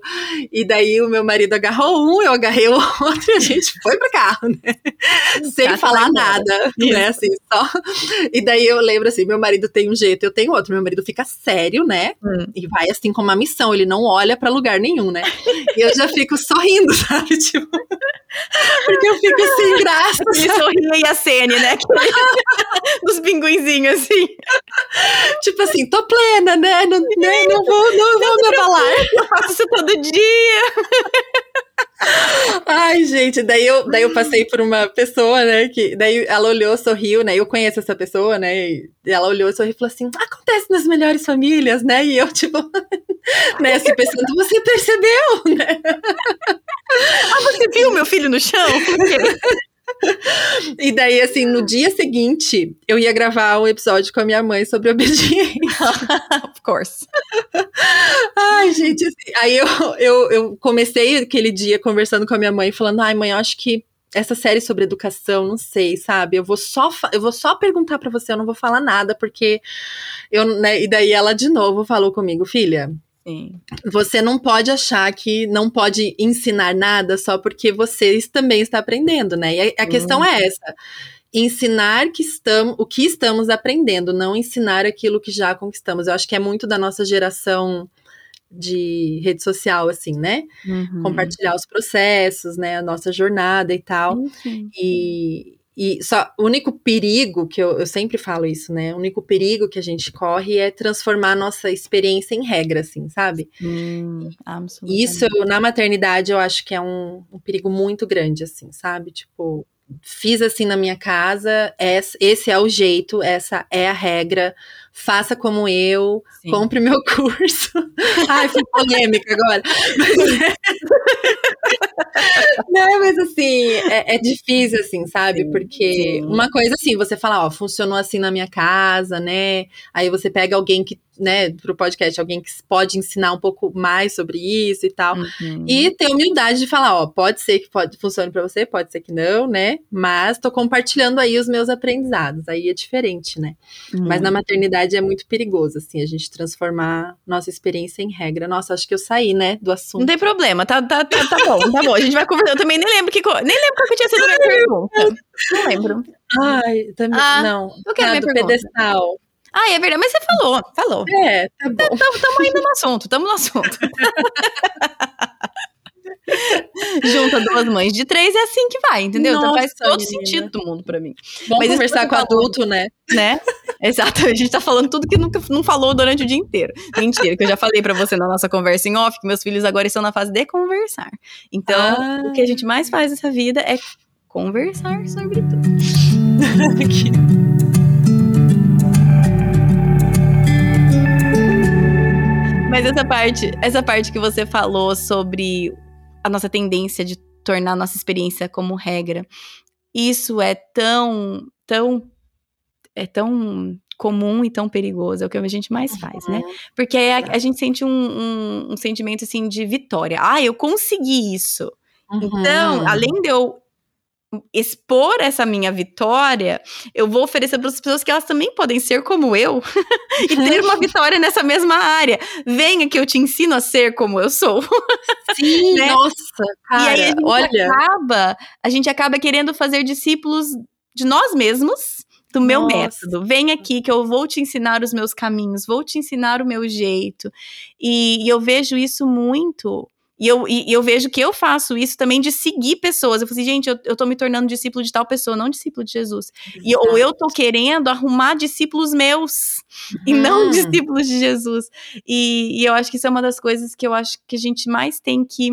e daí o meu marido agarrou um, eu agarrei o (laughs) outro, e a gente foi pro carro, né, sem falar nada, né, assim, só e daí eu lembro assim, meu marido tem um jeito, eu tenho outro. Meu marido fica sério, né? Hum. E vai assim com uma missão, ele não olha para lugar nenhum, né? E eu já fico sorrindo, (laughs) sabe? Tipo, porque eu fico sem graça. Ele sorria e a cena, né? (laughs) Dos pinguinzinhos, assim. Tipo assim, tô plena, né? Não, né? não vou, não, não vou me abalar. Eu faço isso todo dia. Ai, gente, daí eu, daí eu passei por uma pessoa, né, que daí ela olhou, sorriu, né, eu conheço essa pessoa, né, e ela olhou, sorriu e falou assim, acontece nas melhores famílias, né, e eu, tipo, (laughs) né, assim, pensando, você percebeu, né? ah, você viu meu filho no chão? E daí, assim, no dia seguinte, eu ia gravar um episódio com a minha mãe sobre obediência. (laughs) of course. Ai, gente, assim, aí eu, eu, eu comecei aquele dia conversando com a minha mãe, falando, ai, mãe, eu acho que essa série sobre educação, não sei, sabe? Eu vou só eu vou só perguntar para você, eu não vou falar nada porque eu, né, e daí ela de novo falou comigo, filha, Sim. Você não pode achar que não pode ensinar nada só porque você também está aprendendo, né? E a, a questão é uhum. essa. Ensinar que estamos, o que estamos aprendendo, não ensinar aquilo que já conquistamos. Eu acho que é muito da nossa geração de rede social, assim, né? Uhum. Compartilhar os processos, né? A nossa jornada e tal. Uhum. E, e só o único perigo que eu, eu, sempre falo isso, né? O único perigo que a gente corre é transformar a nossa experiência em regra, assim, sabe? Hum, isso na maternidade eu acho que é um, um, perigo muito grande, assim, sabe? Tipo, fiz assim na minha casa, esse é o jeito, essa é a regra, faça como eu, Sim. compre meu (laughs) curso. Ai, fui polêmica agora. (laughs) Não, mas assim, é, é, difícil, assim, sabe? Porque Sim. uma coisa assim, você fala, ó, funcionou assim na minha casa, né? Aí você pega alguém que né, pro podcast, alguém que pode ensinar um pouco mais sobre isso e tal. Uhum. E ter humildade de falar, ó, pode ser que pode funcione para você, pode ser que não, né? Mas tô compartilhando aí os meus aprendizados. Aí é diferente, né? Uhum. Mas na maternidade é muito perigoso, assim, a gente transformar nossa experiência em regra. Nossa, acho que eu saí, né, do assunto. Não tem problema, tá, tá, tá, tá bom, tá bom. A gente vai conversar. Eu também nem lembro que nem lembro qual que tinha sido a minha pergunta. Não lembro. Ai, também ah, não. Eu quero ah, do pergunta. pedestal. Ah, é verdade, mas você falou, falou. É, tá bom. Estamos ainda no assunto, estamos no assunto. (laughs) (laughs) Junta duas mães de três, é assim que vai, entendeu? Nossa, então faz todo menina. sentido do mundo para mim. Vamos Mas conversar com adulto, né? Né? Exato, a gente tá falando tudo que nunca não falou durante o dia inteiro. Mentira, que eu já falei para você na nossa conversa em off, que meus filhos agora estão na fase de conversar. Então, ah. o que a gente mais faz nessa vida é conversar sobre tudo. (laughs) Mas essa parte, essa parte que você falou sobre a nossa tendência de tornar a nossa experiência como regra, isso é tão, tão, é tão comum e tão perigoso, é o que a gente mais faz, né? Uhum. Porque a, a gente sente um, um, um, sentimento, assim, de vitória. Ah, eu consegui isso. Então, uhum. Então, além de eu expor essa minha vitória, eu vou oferecer para as pessoas que elas também podem ser como eu (laughs) e ter uma (laughs) vitória nessa mesma área. Venha que eu te ensino a ser como eu sou. (laughs) Sim, né? nossa, cara, e aí a gente olha, acaba, a gente acaba querendo fazer discípulos de nós mesmos. Do meu nossa. método. Vem aqui que eu vou te ensinar os meus caminhos, vou te ensinar o meu jeito. E, e eu vejo isso muito e eu, e, eu vejo que eu faço isso também de seguir pessoas. Eu falei assim, gente, eu, eu tô me tornando discípulo de tal pessoa, não discípulo de Jesus. E, ou eu tô querendo arrumar discípulos meus uhum. e não discípulos de Jesus. E, e eu acho que isso é uma das coisas que eu acho que a gente mais tem que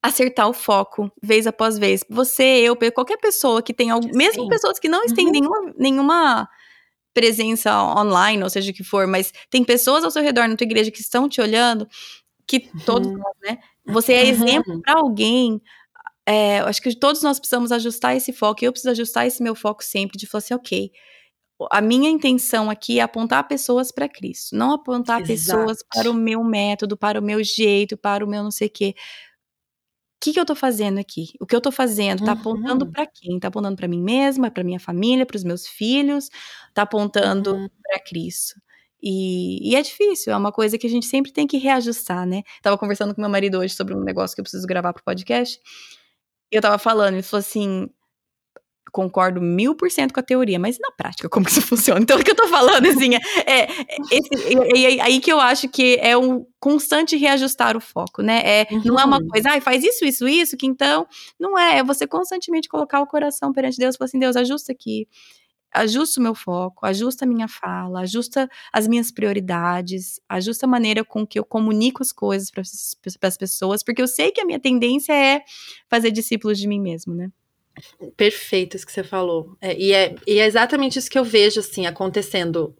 acertar o foco vez após vez. Você, eu, qualquer pessoa que tem algo, mesmo pessoas que não têm uhum. nenhuma, nenhuma presença online, ou seja o que for, mas tem pessoas ao seu redor na tua igreja que estão te olhando que todos uhum. nós, né? Você é exemplo uhum. para alguém. É, acho que todos nós precisamos ajustar esse foco. Eu preciso ajustar esse meu foco sempre de falar assim, ok. A minha intenção aqui é apontar pessoas para Cristo, não apontar Exato. pessoas para o meu método, para o meu jeito, para o meu não sei o quê. O que, que eu tô fazendo aqui? O que eu tô fazendo tá apontando uhum. para quem? Tá apontando para mim mesma, para minha família, para os meus filhos, tá apontando uhum. para Cristo. E, e, é difícil, é uma coisa que a gente sempre tem que reajustar, né? Tava conversando com meu marido hoje sobre um negócio que eu preciso gravar pro podcast. E eu tava falando, ele falou assim: concordo mil por cento com a teoria, mas na prática, como que isso funciona? Então, o que eu tô falando, assim, é, é, é, é aí que eu acho que é um constante reajustar o foco, né? É, uhum. Não é uma uhum. coisa, ah, faz isso, isso, isso, que então, não é, é você constantemente colocar o coração perante Deus e falar assim, Deus, ajusta aqui, ajusta o meu foco, ajusta a minha fala, ajusta as minhas prioridades, ajusta a maneira com que eu comunico as coisas para as pessoas, porque eu sei que a minha tendência é fazer discípulos de mim mesmo, né? Perfeito isso que você falou. É, e, é, e é exatamente isso que eu vejo, assim, acontecendo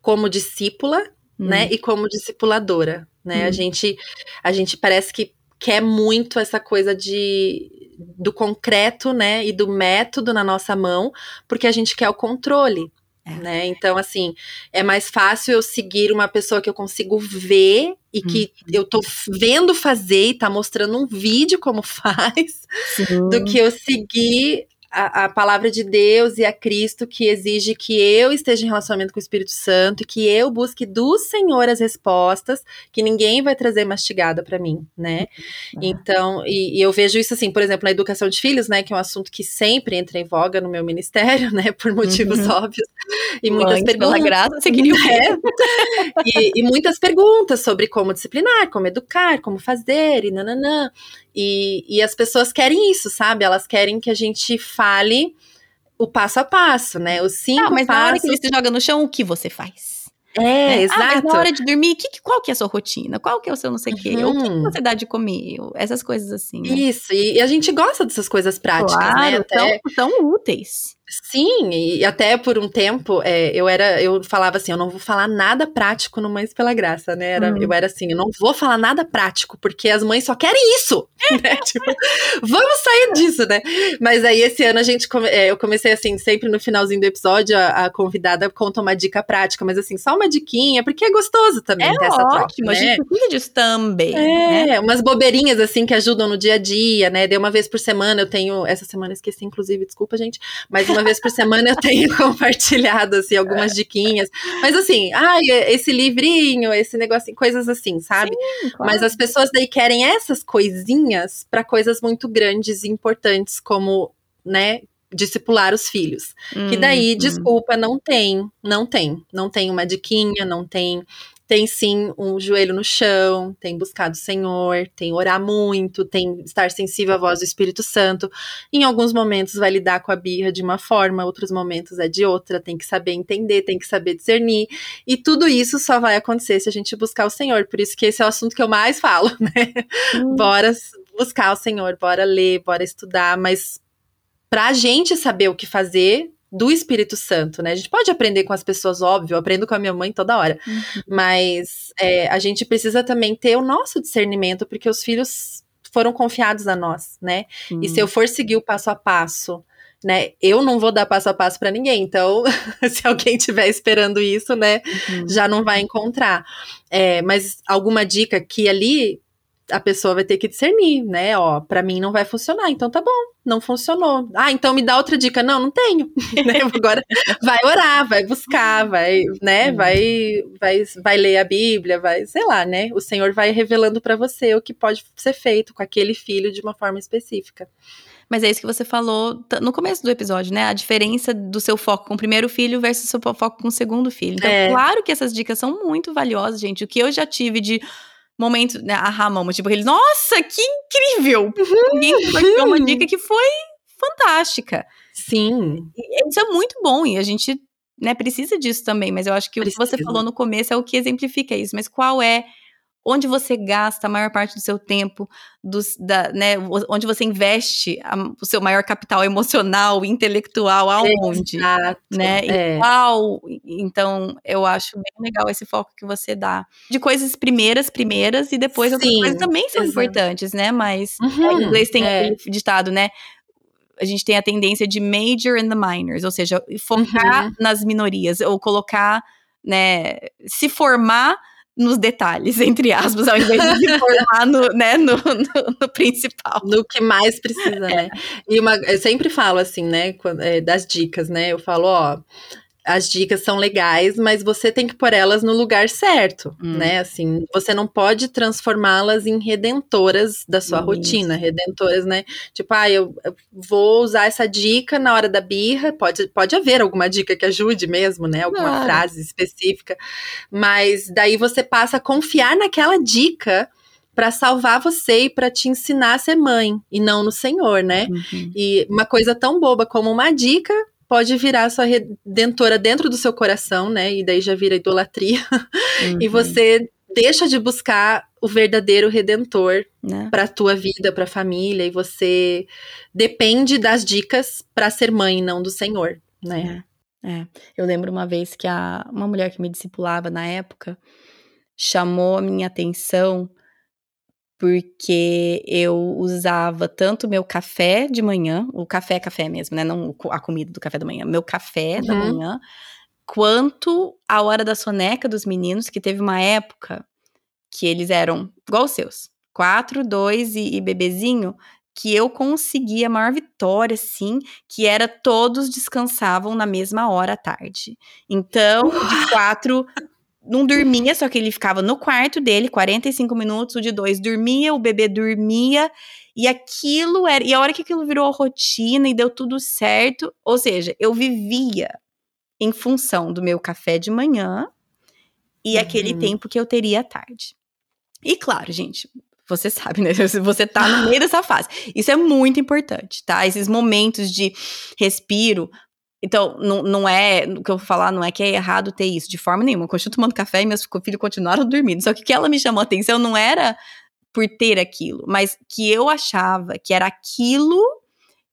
como discípula, hum. né, e como discipuladora, né? Hum. A gente a gente parece que quer muito essa coisa de do concreto, né, e do método na nossa mão, porque a gente quer o controle. É. Né? Então, assim, é mais fácil eu seguir uma pessoa que eu consigo ver e que uhum. eu tô vendo fazer e tá mostrando um vídeo como (laughs) faz, Sim. do que eu seguir a, a, palavra de Deus e a Cristo que exige que eu esteja em relacionamento com o Espírito Santo e que eu busque do Senhor as respostas, que ninguém vai trazer mastigada para mim, né? Uhum. Então, e, e, eu vejo isso assim, por exemplo, na educação de filhos, né, que é um assunto que sempre entra em voga no meu ministério, (laughs) né, por motivos uhum. óbvios. E muitas Mãe, perguntas. Pela graça, você queria é, e, e muitas perguntas sobre como disciplinar, como educar, como fazer e nananã. E, e as pessoas querem isso, sabe? Elas querem que a gente fale o passo a passo, né? Os cinco Não, mas passos. na hora que ele se joga no chão, o que você faz? É, né? exato. Ah, mas na hora de dormir, que, qual que é a sua rotina? Qual que é o seu não sei o quê? Uhum. O que, que, você dá de comer? Essas coisas assim. Né? Isso, e, a gente gosta dessas coisas práticas, né? claro, né? Até... São, são úteis. Sim, e até por um tempo é, eu era, eu falava assim, eu não vou falar nada prático no Mães pela Graça, né? Era, uhum. Eu era assim, eu não vou falar nada prático, porque as mães só querem isso, (laughs) né? tipo, vamos sair disso, né? Mas aí esse ano a gente, é, eu comecei assim, sempre no finalzinho do episódio, a, a, convidada conta uma dica prática, mas assim, só uma diquinha, porque é gostoso também é ter essa ótimo, troca, né? a gente precisa disso também, É, né? umas bobeirinhas assim que ajudam no dia a dia, né? De uma vez por semana, eu tenho, essa semana esqueci inclusive, desculpa gente, mas uma uma vez por semana eu tenho (laughs) compartilhado, assim, algumas diquinhas. Mas assim, ai, esse livrinho, esse negocinho, coisas assim, sabe? Sim, claro. Mas as pessoas daí querem essas coisinhas para coisas muito grandes e importantes, como, né, discipular os filhos. Hum, que daí, hum. desculpa, não tem, não tem. Não tem uma diquinha, não tem tem sim um joelho no chão, tem buscado o Senhor, tem orar muito, tem estar sensível à voz do Espírito Santo. Em alguns momentos vai lidar com a birra de uma forma, outros momentos é de outra, tem que saber entender, tem que saber discernir. E tudo isso só vai acontecer se a gente buscar o Senhor. Por isso que esse é o assunto que eu mais falo, (laughs) né? Hum. Bora buscar o Senhor, bora ler, bora estudar, mas para a gente saber o que fazer, do Espírito Santo, né? A gente pode aprender com as pessoas, óbvio, eu aprendo com a minha mãe toda hora, uhum. mas é, a gente precisa também ter o nosso discernimento, porque os filhos foram confiados a nós, né? Uhum. E se eu for seguir o passo a passo, né? Eu não vou dar passo a passo para ninguém, então (laughs) se alguém estiver esperando isso, né, uhum. já não vai encontrar. É, mas alguma dica aqui ali a pessoa vai ter que discernir, né? Ó, para mim não vai funcionar, então tá bom, não funcionou. Ah, então me dá outra dica. Não, não tenho. (laughs) Né? Agora vai orar, vai buscar, vai, né? Vai, vai, vai ler a Bíblia, vai, sei lá, né? O Senhor vai revelando para você o que pode ser feito com aquele filho de uma forma específica. Mas é isso que você falou no começo do episódio, né? A diferença do seu foco com o primeiro filho versus o seu foco com o segundo filho. Então, é. claro que essas dicas são muito valiosas, gente. O que eu já tive de momento, né, aha moment, tipo, eles, nossa, que incrível! Alguém compartilhou uma dica que foi fantástica. Sim. E isso é muito bom, e a gente, né, precisa disso também, mas eu acho que precisa. o que você falou no começo é o que exemplifica isso, mas qual é onde você gasta a maior parte do seu tempo, dos, da, né, onde você investe a, o seu maior capital emocional, (laughs) intelectual, aonde, Exato, né, é. e qual, então eu acho bem legal esse foco que você dá, de coisas primeiras, primeiras, e depois Sim, outras coisas também são exato. importantes, né, mas uhum, é, em inglês tem é. ditado, né, a gente tem a tendência de major in the minors, ou seja, focar uhum. nas minorias, ou colocar, né, se formar nos detalhes, entre aspas, ao invés de se formar no, né, no, no, no, principal. No que mais precisa, né? é. né? E uma, eu sempre falo assim, né, é, das dicas, né? Eu falo, ó, as dicas são legais, mas você tem que pôr elas no lugar certo, hum. né? Assim, você não pode transformá-las em redentoras da sua Isso. rotina, redentoras, né? Tipo, ah, eu, eu, vou usar essa dica na hora da birra, pode, pode haver alguma dica que ajude mesmo, né? Alguma frase específica, mas daí você passa a confiar naquela dica para salvar você e para te ensinar a ser mãe e não no Senhor, né? Uhum. E uma coisa tão boba como uma dica pode virar sua redentora dentro do seu coração, né? E daí já vira idolatria. (laughs) Uhum. e você deixa de buscar o verdadeiro redentor né? para a tua vida, para a família, e você depende das dicas para ser mãe, não do Senhor, né? É, é. Eu lembro uma vez que a, uma mulher que me discipulava na época chamou a minha atenção porque eu usava tanto meu café de manhã, o café é café mesmo, né? Não a comida do café da manhã, meu café uhum. da manhã, quanto a hora da soneca dos meninos, que teve uma época que eles eram igual os seus, quatro, dois e, e bebezinho, que eu consegui a maior vitória, assim, que era todos descansavam na mesma hora à tarde. Então, de quatro não dormia, só que ele ficava no quarto dele, 45 minutos, o de dois dormia, o bebê dormia, e aquilo era. E a hora que aquilo virou rotina e deu tudo certo, ou seja, eu vivia em função do meu café de manhã e uhum. aquele tempo que eu teria à tarde. E claro, gente, você sabe, né? (laughs) Você tá no meio dessa fase. Isso é muito importante, tá? Esses momentos de respiro, então, não, não é, o que eu vou falar não é que é errado ter isso, de forma nenhuma. Eu continuo tomando café e meus filhos continuaram dormindo. Só que o que ela me chamou a atenção não era por ter aquilo, mas que eu achava que era aquilo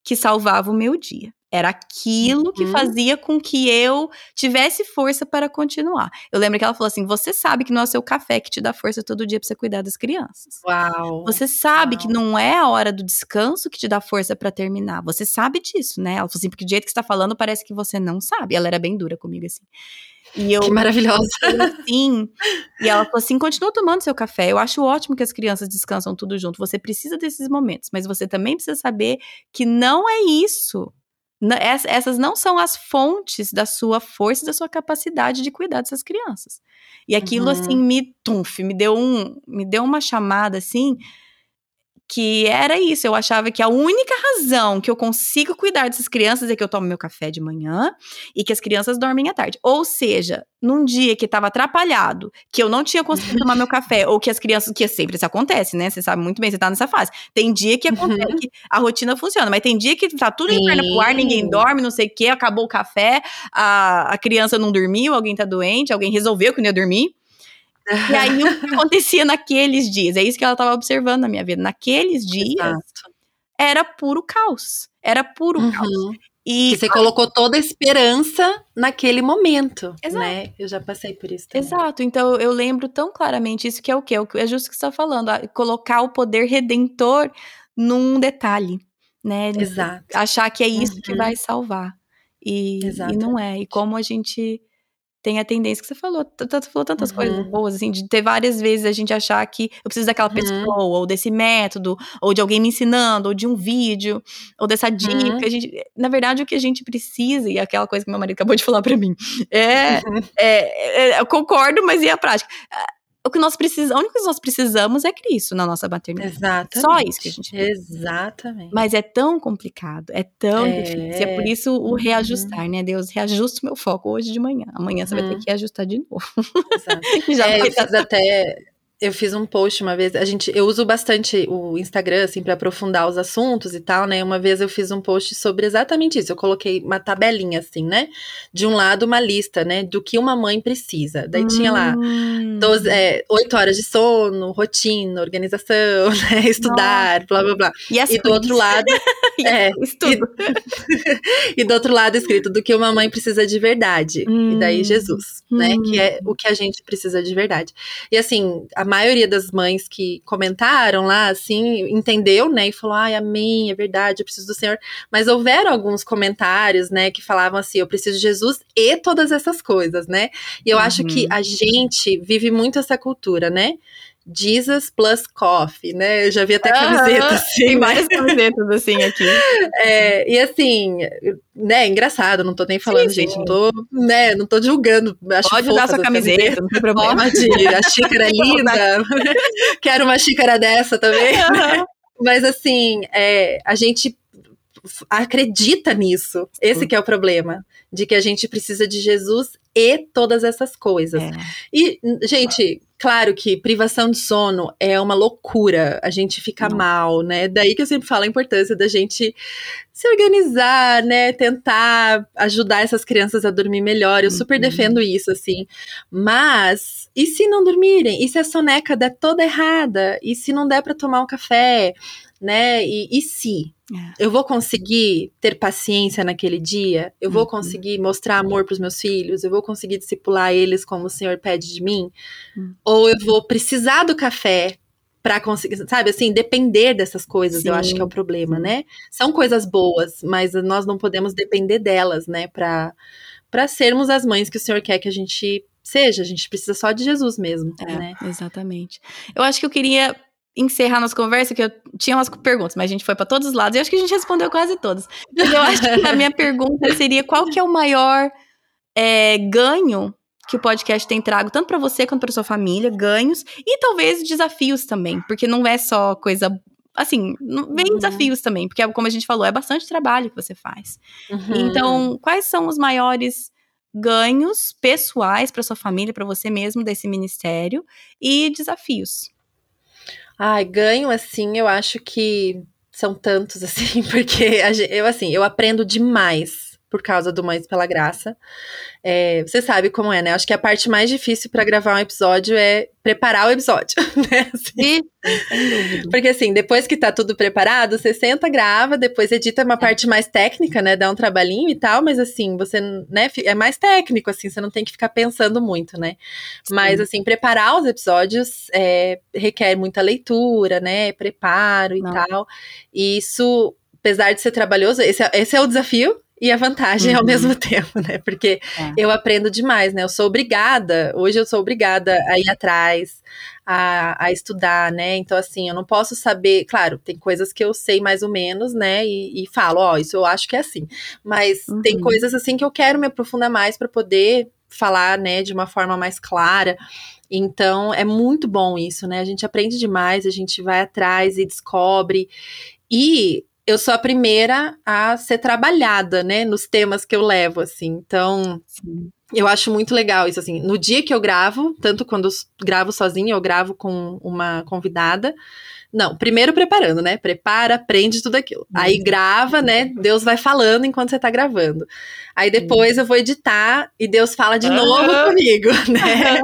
que salvava o meu dia. Era aquilo que uhum. fazia com que eu tivesse força para continuar. Eu lembro que ela falou assim: você sabe que não é o seu café que te dá força todo dia para você cuidar das crianças. Uau! Você sabe uau. que não é a hora do descanso que te dá força para terminar. Você sabe disso, né? Ela falou assim: porque do jeito que você tá falando, parece que você não sabe. Ela era bem dura comigo, assim. E eu, que maravilhosa. Sim. E ela falou assim: continua tomando seu café. Eu acho ótimo que as crianças descansam tudo junto. Você precisa desses momentos, mas você também precisa saber que não é isso essas não são as fontes da sua força e da sua capacidade de cuidar dessas crianças. E aquilo assim, uhum. assim me tumf, me deu um, me deu uma chamada assim que era isso. Eu achava que a única razão que eu consigo cuidar dessas crianças é que eu tomo meu café de manhã e que as crianças dormem à tarde. Ou seja, num dia que estava atrapalhado, que eu não tinha conseguido tomar meu café, ou que as crianças, que sempre isso acontece, né? Você sabe muito bem, você tá nessa fase. Tem dia que acontece uhum. que a rotina funciona, mas tem dia que tá tudo de perna pro ar, ninguém dorme, não sei o quê, acabou o café, a, a criança não dormiu, alguém tá doente, alguém resolveu que não ia dormir. E aí, o que acontecia naqueles dias? É isso que ela estava observando na minha vida. Naqueles dias, Exato. era puro caos. Era puro uhum. caos. E que você colocou toda a esperança naquele momento, Exato. né? Eu já passei por isso também. Exato. Então eu lembro tão claramente isso que é o quê? É justo o que você está falando, colocar o poder redentor num detalhe, né? Exato. Achar que é isso uhum. que vai salvar. E, e, não é. E como a gente tem a tendência que você falou, você falou tantas uhum. coisas boas, assim, de ter várias vezes a gente achar que eu preciso daquela uhum. pessoa, ou desse método, ou de alguém me ensinando, ou de um vídeo, ou dessa dica. Uhum. A gente, na verdade, o que a gente precisa, e aquela coisa que meu marido acabou de (laughs) falar para mim, é, uhum. é, é, eu concordo, mas e a prática? O que nós precisamos, coisa que nós precisamos é Cristo na nossa maternidade. Exatamente. Só isso que a gente precisa. Exatamente. Mas é tão complicado, é tão é. difícil. É por isso o uhum. reajustar, uhum. né? Deus, reajusta o meu foco hoje de manhã. Amanhã você uhum. vai ter uhum. que ajustar de novo. Exato. (laughs) Já é, eu fiz até eu fiz um post uma vez, a gente, eu uso bastante o Instagram assim para aprofundar os assuntos e tal, né? Uma vez eu fiz um post sobre exatamente isso. Eu coloquei uma tabelinha assim, né? De um lado uma lista, né, do que uma mãe precisa. Daí hum. tinha lá 12, hum. é, 8 horas de sono, rotina, organização, (laughs) né, estudar, Nossa. blá blá blá. E, e do outro lado, (laughs) é, estudo. E, (laughs) e, do outro lado escrito do que uma mãe precisa de verdade. Hum. E daí hum. Jesus, né, que é o que a gente precisa de verdade. E assim, a maioria das mães que comentaram lá, assim, entendeu, né? E falou: ai, amém, é verdade, eu preciso do Senhor. Mas houveram alguns comentários, né, que falavam assim: eu preciso de Jesus e todas essas coisas, né? E eu uhum. acho que uhum. a gente vive muito essa cultura, né? Jesus plus coffee, né? Eu já vi até camiseta assim. Tem várias camisetas assim aqui. (laughs) É, e assim, né, engraçado, não tô nem falando, sim, gente, sim. não tô, né, não tô julgando. Acho Pode usar sua camiseta, camiseta, não tem problema. Pode, a (laughs) xícara é linda. (laughs) Quero uma xícara dessa também. Uhum. Mas assim, é, a gente acredita nisso. Esse que é o problema, de que a gente precisa de Jesus e todas essas coisas. É. E, gente, Claro que privação de sono é uma loucura, a gente fica Não. mal, né? Daí que eu sempre falo a importância da gente se organizar, né? Tentar ajudar essas crianças a dormir melhor. Eu super uhum. defendo isso, assim. Mas, e se não dormirem? E se a soneca der toda errada? E se não der para tomar um café? Né? E, e se? É. Eu vou conseguir ter paciência naquele dia? Eu vou uhum. conseguir mostrar amor para os meus filhos? Eu vou conseguir discipular eles como o Senhor pede de mim? Uhum. Ou eu vou precisar do café para conseguir, sabe, assim, depender dessas coisas, Sim. eu acho que é o problema, né? São coisas boas, mas nós não podemos depender delas, né, para para sermos as mães que o Senhor quer que a gente seja, a gente precisa só de Jesus mesmo, é, né? Exatamente. Eu acho que eu queria encerrar nossa conversa, que eu tinha umas perguntas, mas a gente foi para todos os lados e acho que a gente respondeu quase todas. Mas eu acho que a minha (laughs) pergunta seria qual que é o maior é, ganho que o podcast tem trago, tanto para você quanto para sua família, ganhos e talvez desafios também, porque não é só coisa assim, vem uhum. desafios também, porque como a gente falou, é bastante trabalho que você faz. Uhum. Então, quais são os maiores ganhos pessoais para sua família, para você mesmo desse ministério e desafios? Ai, ganho, assim, eu acho que são tantos, (laughs) assim, porque eu, assim, eu aprendo demais por causa do Mães pela Graça. É, você sabe como é, né? Acho que a parte mais difícil para gravar um episódio é preparar o episódio, (laughs) né? Assim, porque assim, depois que tá tudo preparado, você senta, grava, depois edita uma é. parte mais técnica, né? Dá um trabalhinho e tal, mas assim, você, né, é mais técnico, assim, você não tem que ficar pensando muito, né? Sim. Mas assim, preparar os episódios é, requer muita leitura, né? Preparo e não. tal. E isso, apesar de ser trabalhoso, esse é, esse é o desafio, e a vantagem uhum. ao mesmo tempo, né? Porque é. eu aprendo demais, né? Eu sou obrigada, hoje eu sou obrigada a ir atrás, a, a estudar, né? Então, assim, eu não posso saber, claro, tem coisas que eu sei mais ou menos, né? E, e falo, ó, oh, isso eu acho que é assim. Mas uhum. tem coisas assim que eu quero me aprofundar mais para poder falar, né, de uma forma mais clara. Então, é muito bom isso, né? A gente aprende demais, a gente vai atrás e descobre. E eu sou a primeira a ser trabalhada, né, nos temas que eu levo, assim. Então, Sim. eu acho muito legal isso, assim. No dia que eu gravo, tanto quando eu gravo sozinha, eu gravo com uma convidada. Não, primeiro preparando, né? Prepara, aprende tudo aquilo. Uhum. Aí grava, né? Deus vai falando enquanto você tá gravando. Aí depois uhum. eu vou editar e Deus fala de novo (laughs) comigo, né?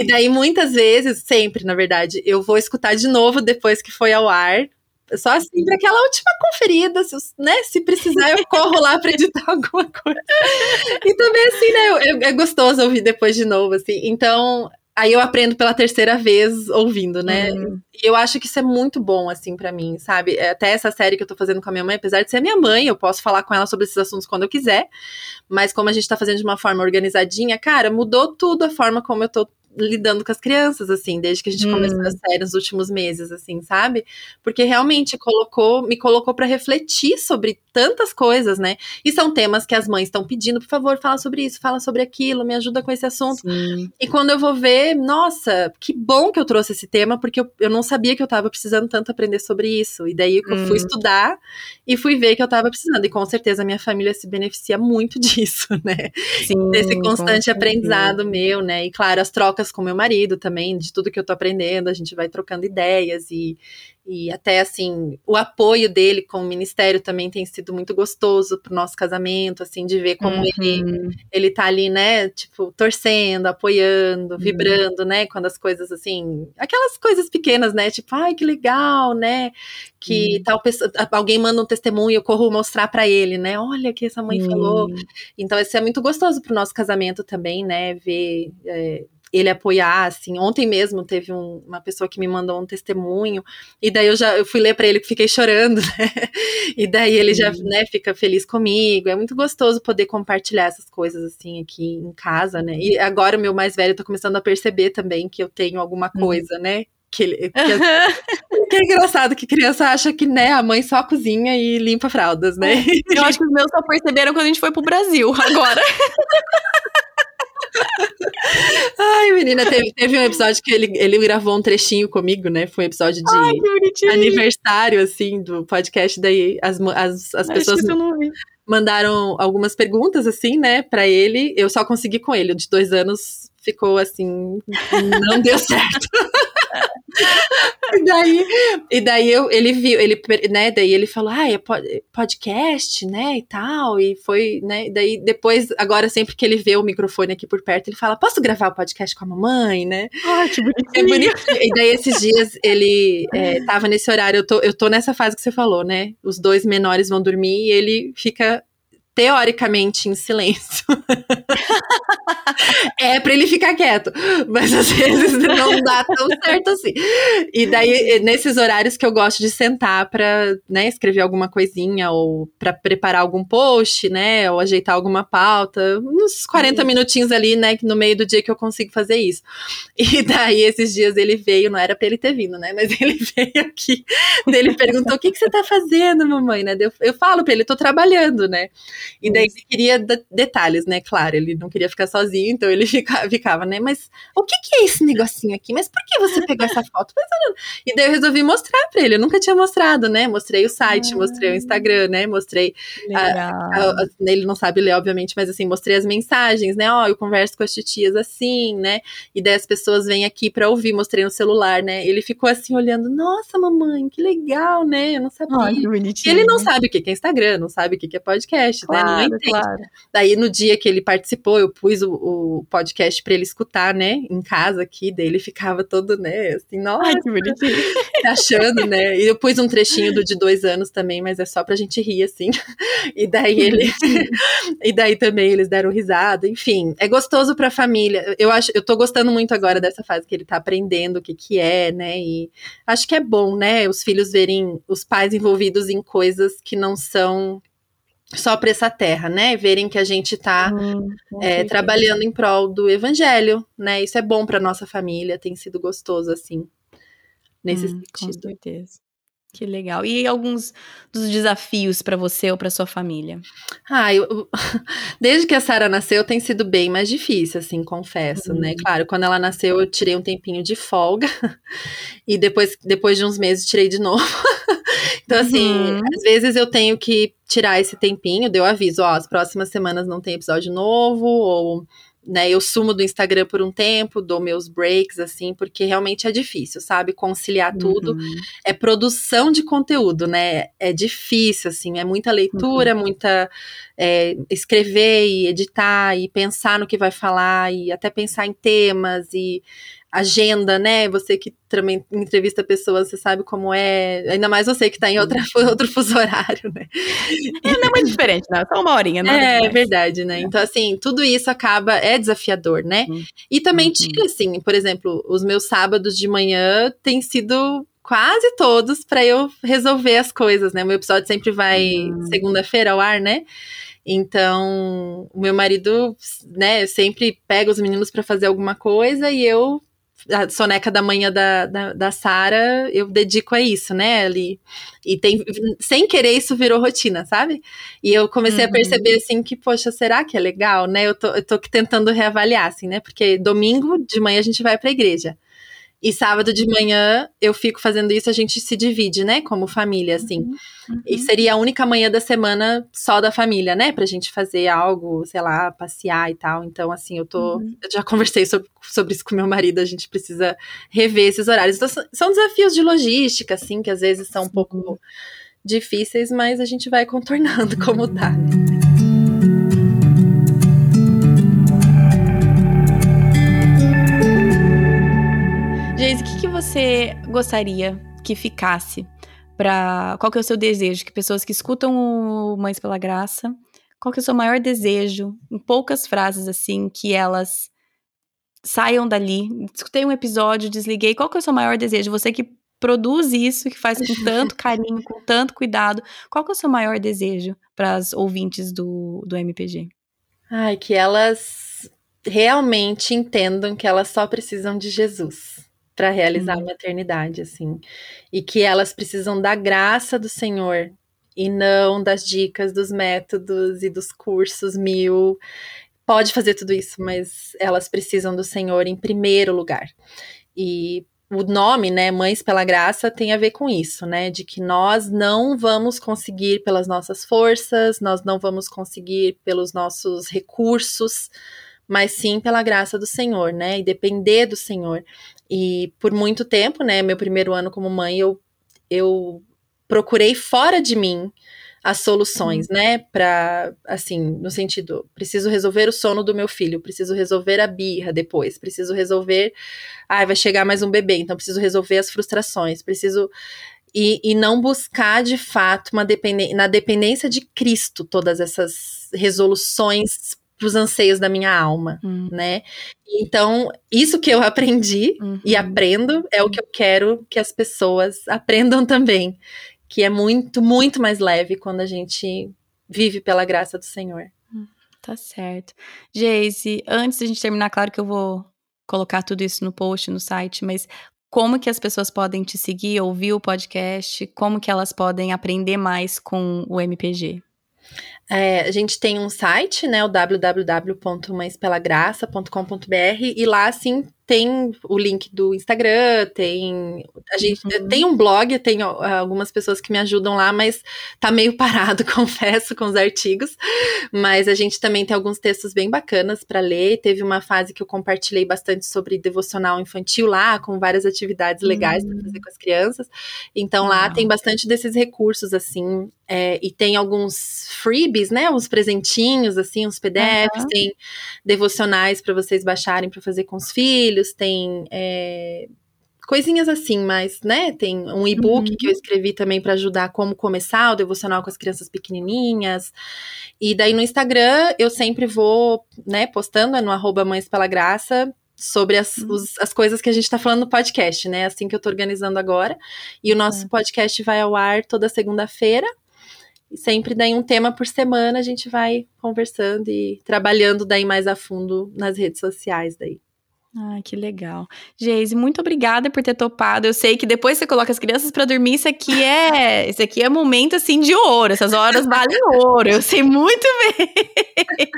E daí muitas vezes, sempre, na verdade, eu vou escutar de novo depois que foi ao ar, só assim para aquela última conferida, se, né? Se precisar, eu corro lá para editar (laughs) alguma coisa. E também, assim, né? É, é gostoso ouvir depois de novo, assim. Então, aí eu aprendo pela terceira vez ouvindo, né? Uhum. E eu acho que isso é muito bom, assim, para mim, sabe? É, até essa série que eu tô fazendo com a minha mãe, apesar de ser minha mãe, eu posso falar com ela sobre esses assuntos quando eu quiser, mas como a gente tá fazendo de uma forma organizadinha, cara, mudou tudo a forma como eu tô lidando com as crianças, assim, desde que a gente hum. começou a série nos últimos meses, assim, sabe? Porque realmente colocou, me colocou para refletir sobre tantas coisas, né? E são temas que as mães estão pedindo, por favor, fala sobre isso, fala sobre aquilo, me ajuda com esse assunto. Sim. E quando eu vou ver, nossa, que bom que eu trouxe esse tema, porque eu, eu não sabia que eu tava precisando tanto aprender sobre isso. E daí eu hum. fui estudar e fui ver que eu tava precisando. E com certeza a minha família se beneficia muito (laughs) disso, né? Sim, Desse constante aprendizado meu, né? E claro, as trocas com meu marido também, de tudo que eu tô aprendendo, a gente vai trocando ideias e, e até assim, o apoio dele com o ministério também tem sido muito gostoso pro nosso casamento, assim, de ver como uhum. ele, ele tá ali, né, tipo, torcendo, apoiando, uhum. vibrando, né, quando as coisas assim, aquelas coisas pequenas, né, tipo, ai, que legal, né, que uhum. tal pessoa, alguém manda um testemunho, eu corro mostrar para ele, né, olha o que essa mãe falou. Então, isso é muito gostoso pro nosso casamento também, né, ver. É, ele apoiar, assim. Ontem mesmo teve um, uma pessoa que me mandou um testemunho, e daí eu já eu fui ler para ele que fiquei chorando, (laughs) né? E daí ele já, né, fica feliz comigo. É muito gostoso poder compartilhar essas coisas assim aqui em casa, né? E agora o meu mais velho tá começando a perceber também que eu tenho alguma coisa, uhum. né? Que, ele, (laughs) que, que, é engraçado que criança acha que né, a mãe só cozinha e limpa fraldas, né? Eu acho que os meus só perceberam quando a gente foi pro Brasil agora. (laughs) Ai, menina, teve, teve um episódio que ele, ele gravou um trechinho comigo, né? Foi um episódio de Ai, aniversário, assim, do podcast. Daí as, as, as pessoas mandaram algumas perguntas, assim, né, pra ele. Eu só consegui com ele, de dois anos ficou assim, não deu (laughs) certo. (laughs) e daí, e daí eu, ele viu, ele, né, daí ele falou, ah, é podcast, né, e tal, e foi, né, daí depois, agora sempre que ele vê o microfone aqui por perto, ele fala, posso gravar o podcast com a mamãe, né? Ai, que bonitinho. É bonitinho. E daí esses dias ele é, tava nesse horário, eu tô, eu tô nessa fase que você falou, né, os dois menores vão dormir e ele fica teoricamente em silêncio. (laughs) é para ele ficar quieto, mas às vezes não dá tão certo assim. E daí nesses horários que eu gosto de sentar para, né, escrever alguma coisinha ou para preparar algum post, né, ou ajeitar alguma pauta, uns 40 minutinhos ali, né, no meio do dia que eu consigo fazer isso. E daí esses dias ele veio, não era para ele ter vindo, né, mas ele (laughs) veio aqui, ele perguntou: "O que que você tá fazendo, mamãe?", né? Eu, eu falo para ele: "Tô trabalhando", né? E daí ele queria detalhes, né? Claro, ele não queria ficar sozinho, então ele (laughs) ficava, ficava, né? Mas o que, que é esse negocinho aqui? Mas por que você pegou essa foto? E daí eu resolvi mostrar pra ele. Eu nunca tinha mostrado, né? Mostrei o site, ah, mostrei o Instagram, né? Mostrei. A, a, a, ele não sabe ler, obviamente, mas assim, mostrei as mensagens, né? Ó, oh, eu converso com as titias assim, né? E daí as pessoas vêm aqui pra ouvir, mostrei no celular, né? Ele ficou assim olhando, nossa, mamãe, que legal, né? Eu não sabia. Ai, que bonitinho. Ele não sabe o que é Instagram, não sabe o que é podcast, né? Claro. né? Claro, claro. Daí, no dia que ele participou, eu pus o, o podcast para ele escutar, né? Em casa aqui, daí ele ficava todo, né? Assim, nossa, Ai, que bonitinho. achando, né? E eu pus um trechinho do de dois anos também, mas é só pra gente rir, assim. E daí ele. (laughs) e daí também eles deram risada, enfim. É gostoso pra família. Eu acho, eu tô gostando muito agora dessa fase que ele tá aprendendo o que que é, né? E acho que é bom, né? Os filhos verem os pais envolvidos em coisas que não são só para essa terra, né? Verem que a gente está hum, é, trabalhando em prol do evangelho, né? Isso é bom para nossa família, tem sido gostoso assim, nesse hum, sentido. Com certeza. Que legal. E alguns dos desafios para você ou para sua família? Ah, eu, (laughs) desde que a Sara nasceu tem sido bem mais difícil, assim, confesso, né? Uhum. Claro, quando ela nasceu eu tirei um tempinho de folga (laughs) e depois, depois de uns meses tirei de novo. (laughs) então, assim, uhum. às vezes eu tenho que tirar esse tempinho, deu aviso, ó, as próximas semanas não tem episódio novo, ou né, eu sumo do Instagram por um tempo, dou meus breaks, assim, porque realmente é difícil, sabe? Conciliar uhum. tudo. É produção de conteúdo, né? É difícil, assim, é muita leitura, uhum. muita. É, escrever e editar e pensar no que vai falar e até pensar em temas e agenda, né? Você que também entrevista pessoas, você sabe como é. Ainda mais você que está em outra, outro fuso horário, né? É, não é muito diferente, não. Só uma horinha, né? É verdade, né? Então, assim, tudo isso acaba. É desafiador, né? Uhum. E também uhum. tira, assim, por exemplo, os meus sábados de manhã têm sido quase todos para eu resolver as coisas, né? O meu episódio sempre vai uhum. segunda-feira ao ar, né? Então, o meu marido, né, sempre pega os meninos para fazer alguma coisa e eu a soneca da manhã da, da, da Sara, eu dedico a isso, né? Ali. E tem, sem querer, isso virou rotina, sabe? E eu comecei uhum. a perceber, assim, que, poxa, será que é legal, né? Eu tô, eu tô tentando reavaliar, assim, né? Porque domingo de manhã a gente vai pra igreja. E sábado de manhã eu fico fazendo isso, a gente se divide, né? Como família, assim. Uhum, uhum. E seria a única manhã da semana só da família, né? Pra gente fazer algo, sei lá, passear e tal. Então, assim, eu tô. Uhum. Eu já conversei sobre, sobre isso com meu marido, a gente precisa rever esses horários. Então, são desafios de logística, assim, que às vezes são um pouco difíceis, mas a gente vai contornando (laughs) como dá. Geise, você gostaria que ficasse para qual que é o seu desejo? Que pessoas que escutam o Mães pela Graça, qual que é o seu maior desejo? Em poucas frases assim, que elas saiam dali. Escutei um episódio, desliguei. Qual que é o seu maior desejo? Você que produz isso, que faz com tanto (laughs) carinho, com tanto cuidado. Qual que é o seu maior desejo para as ouvintes do, do MPG? Ai, que elas realmente entendam que elas só precisam de Jesus para realizar uhum. a maternidade, assim. E que elas precisam da graça do Senhor e não das dicas, dos métodos e dos cursos mil. Pode fazer tudo isso, mas elas precisam do Senhor em primeiro lugar. E o nome, né, Mães pela Graça, tem a ver com isso, né? De que nós não vamos conseguir pelas nossas forças, nós não vamos conseguir pelos nossos recursos, mas sim pela graça do Senhor, né? E depender do Senhor. E por muito tempo, né, meu primeiro ano como mãe, eu, eu procurei fora de mim as soluções, uhum. né? Para assim, no sentido, preciso resolver o sono do meu filho, preciso resolver a birra depois, preciso resolver, ai, vai chegar mais um bebê, então preciso resolver as frustrações, preciso e, e não buscar de fato uma dependência na dependência de Cristo todas essas resoluções os anseios da minha alma, uhum. né? Então, isso que eu aprendi uhum. e aprendo é o que eu quero que as pessoas aprendam também, que é muito, muito mais leve quando a gente vive pela graça do Senhor. Hum, tá certo. Geise, antes da gente terminar, claro que eu vou colocar tudo isso no post, no site, mas como que as pessoas podem te seguir, ouvir o podcast, como que elas podem aprender mais com o MPG? É, a gente tem um site, né, o www.mãespelagraça.com.br e lá, assim, tem o link do Instagram, tem a gente uhum. tem um blog, tem algumas pessoas que me ajudam lá, mas tá meio (laughs) parado, confesso, com os artigos. Mas a gente também tem alguns textos bem bacanas para ler. Teve uma fase que eu compartilhei bastante sobre devocional infantil lá, com várias atividades legais uhum. para fazer com as crianças. Então uhum. lá tem bastante desses recursos assim, é, e tem alguns freebies, né, uns presentinhos assim, uns PDFs, tem devocionais para vocês baixarem para fazer com os filhos filhos, tem é, coisinhas assim, mas, né? Tem um e-book uhum. que eu escrevi também para ajudar como começar o devocional com as crianças pequenininhas. E daí no Instagram eu sempre vou, né, postando é no arroba Mães Pela Graça sobre as, uhum. os, as coisas que a gente está falando no podcast, né? Assim que eu estou organizando agora. E o nosso podcast vai ao ar toda segunda-feira. E sempre daí um tema por semana a gente vai conversando e trabalhando daí mais a fundo nas redes sociais daí. Ai, que legal. Geise, muito obrigada por ter topado. Eu sei que depois você coloca as crianças para dormir, isso aqui é, isso aqui é momento assim de ouro. Essas horas valem ouro. Eu sei muito bem. (laughs)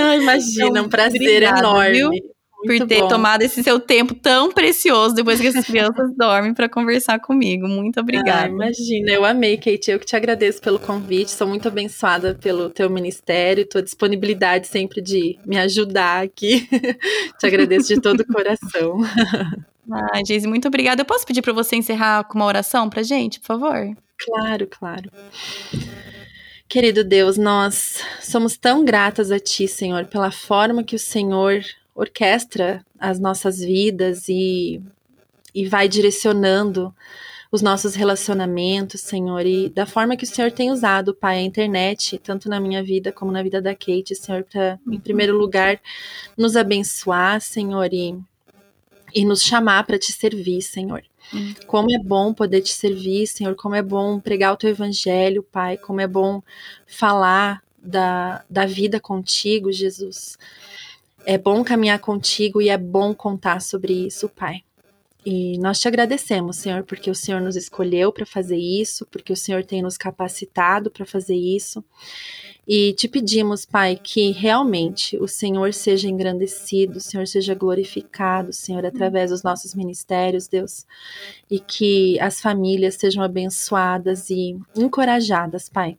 Ai, imagina, então, um prazer obrigada, enorme. Viu? Muito por ter bom. tomado esse seu tempo tão precioso depois que as crianças (laughs) dormem para conversar comigo. Muito obrigada. Ah, imagina, eu amei, Kate. Eu que te agradeço pelo convite. Sou muito abençoada pelo teu ministério, tua disponibilidade sempre de me ajudar aqui. (laughs) te agradeço de todo o coração. (laughs) Ai, Geise, muito obrigada. Eu posso pedir para você encerrar com uma oração pra gente, por favor? Claro, claro. Querido Deus, nós somos tão gratas a Ti, Senhor, pela forma que o Senhor orquestra as nossas vidas e, e vai direcionando os nossos relacionamentos, Senhor, e da forma que o Senhor tem usado, Pai, a internet, tanto na minha vida como na vida da Kate, Senhor, para, em primeiro lugar, nos abençoar, Senhor, e, e nos chamar para te servir, Senhor. Como é bom poder te servir, Senhor, como é bom pregar o teu evangelho, Pai, como é bom falar da, da vida contigo, Jesus. É bom caminhar contigo e é bom contar sobre isso, Pai. E nós te agradecemos, Senhor, porque o Senhor nos escolheu para fazer isso, porque o Senhor tem nos capacitado para fazer isso. E te pedimos, Pai, que realmente o Senhor seja engrandecido, o Senhor seja glorificado, Senhor, através dos nossos ministérios, Deus. E que as famílias sejam abençoadas e encorajadas, Pai,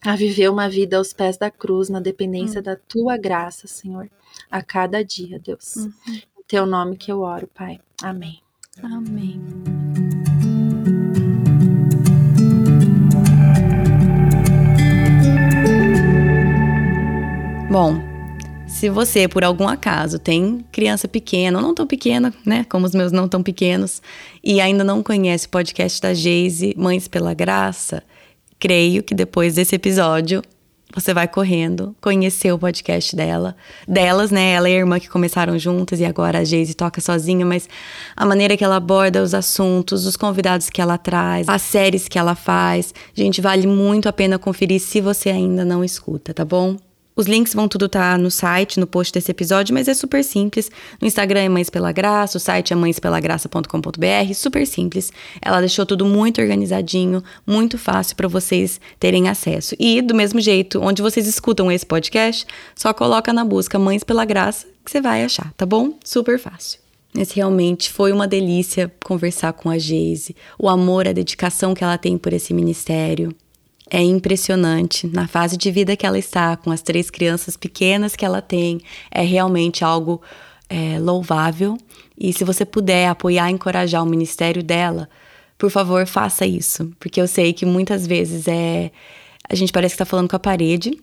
a viver uma vida aos pés da cruz, na dependência hum. da tua graça, Senhor a cada dia, Deus. Uhum. Em teu nome que eu oro, Pai. Amém. Amém. Bom, se você, por algum acaso, tem criança pequena, ou não tão pequena, né? Como os meus não tão pequenos, e ainda não conhece o podcast da Geise, Mães pela Graça, creio que depois desse episódio você vai correndo, conhecer o podcast dela, delas, né? Ela e a irmã que começaram juntas e agora a Geise toca sozinha, mas a maneira que ela aborda os assuntos, os convidados que ela traz, as séries que ela faz, gente, vale muito a pena conferir se você ainda não escuta, tá bom? Os links vão tudo estar tá no site, no post desse episódio, mas é super simples. No Instagram é Mães Pela Graça, o site é mãespelagraça.com.br, super simples. Ela deixou tudo muito organizadinho, muito fácil para vocês terem acesso. E do mesmo jeito, onde vocês escutam esse podcast, só coloca na busca Mães Pela Graça que você vai achar, tá bom? Super fácil. Mas realmente foi uma delícia conversar com a Geise, o amor, a dedicação que ela tem por esse ministério é impressionante na fase de vida que ela está, com as três crianças pequenas que ela tem. É realmente algo é, louvável. E se você puder apoiar, encorajar o ministério dela, por favor, faça isso. Porque eu sei que muitas vezes é. A gente parece que está falando com a parede.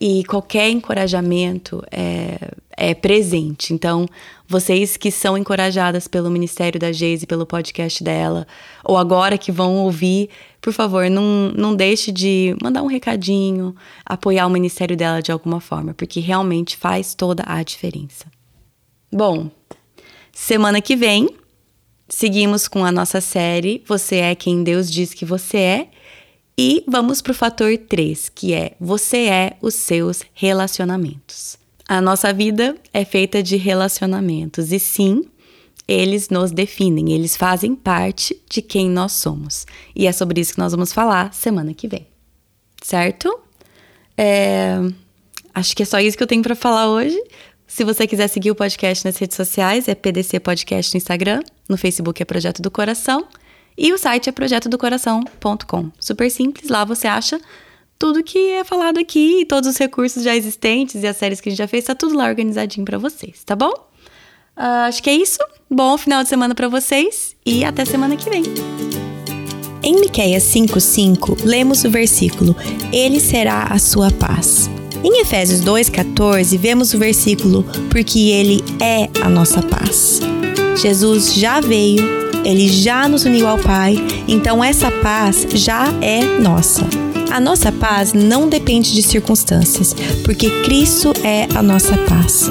E qualquer encorajamento é, é presente. Então, vocês que são encorajadas pelo Ministério da Geise, pelo podcast dela, ou agora que vão ouvir, por favor, não, não deixe de mandar um recadinho, apoiar o Ministério dela de alguma forma, porque realmente faz toda a diferença. Bom, semana que vem, seguimos com a nossa série Você é quem Deus diz que você é. E vamos para o fator 3, que é você é os seus relacionamentos. A nossa vida é feita de relacionamentos e sim, eles nos definem, eles fazem parte de quem nós somos. E é sobre isso que nós vamos falar semana que vem. Certo? É... Acho que é só isso que eu tenho para falar hoje. Se você quiser seguir o podcast nas redes sociais, é PDC Podcast no Instagram, no Facebook é Projeto do Coração e o site é projetodocoração.com. Super simples, lá você acha tudo que é falado aqui, todos os recursos já existentes e as séries que a gente já fez, tá tudo lá organizadinho para vocês, tá bom? Uh, acho que é isso. Bom final de semana para vocês e até semana que vem. Em Miqueias 5:5, lemos o versículo: Ele será a sua paz. Em Efésios 2:14, vemos o versículo: Porque ele é a nossa paz. Jesus já veio, ele já nos uniu ao Pai, então essa paz já é nossa. A nossa paz não depende de circunstâncias, porque Cristo é a nossa paz.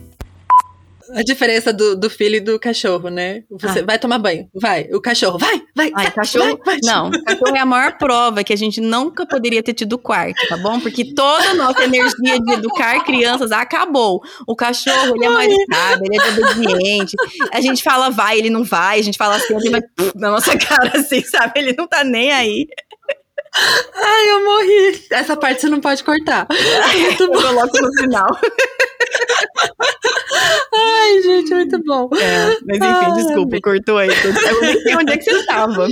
A diferença do, do filho e do cachorro, né? Você ah. vai tomar banho, vai. O cachorro, vai, vai. Ai, cachorro, vai, vai. Não, cachorro é a maior prova que a gente nunca poderia ter tido quarto, tá bom? Porque toda a nossa energia de educar crianças acabou. O cachorro, ele é mais sábio, ele é obediente. A gente fala vai, ele não vai. A gente fala assim, ele vai na nossa (laughs) cara assim, sabe? Ele não tá nem aí. Ai, eu morri. Essa parte você não pode cortar. (laughs) Muito bom. Eu coloco no final. Ai, gente, muito bom. É, mas enfim, Ai, desculpa, cortou aí. Eu nem sei onde é que você estava.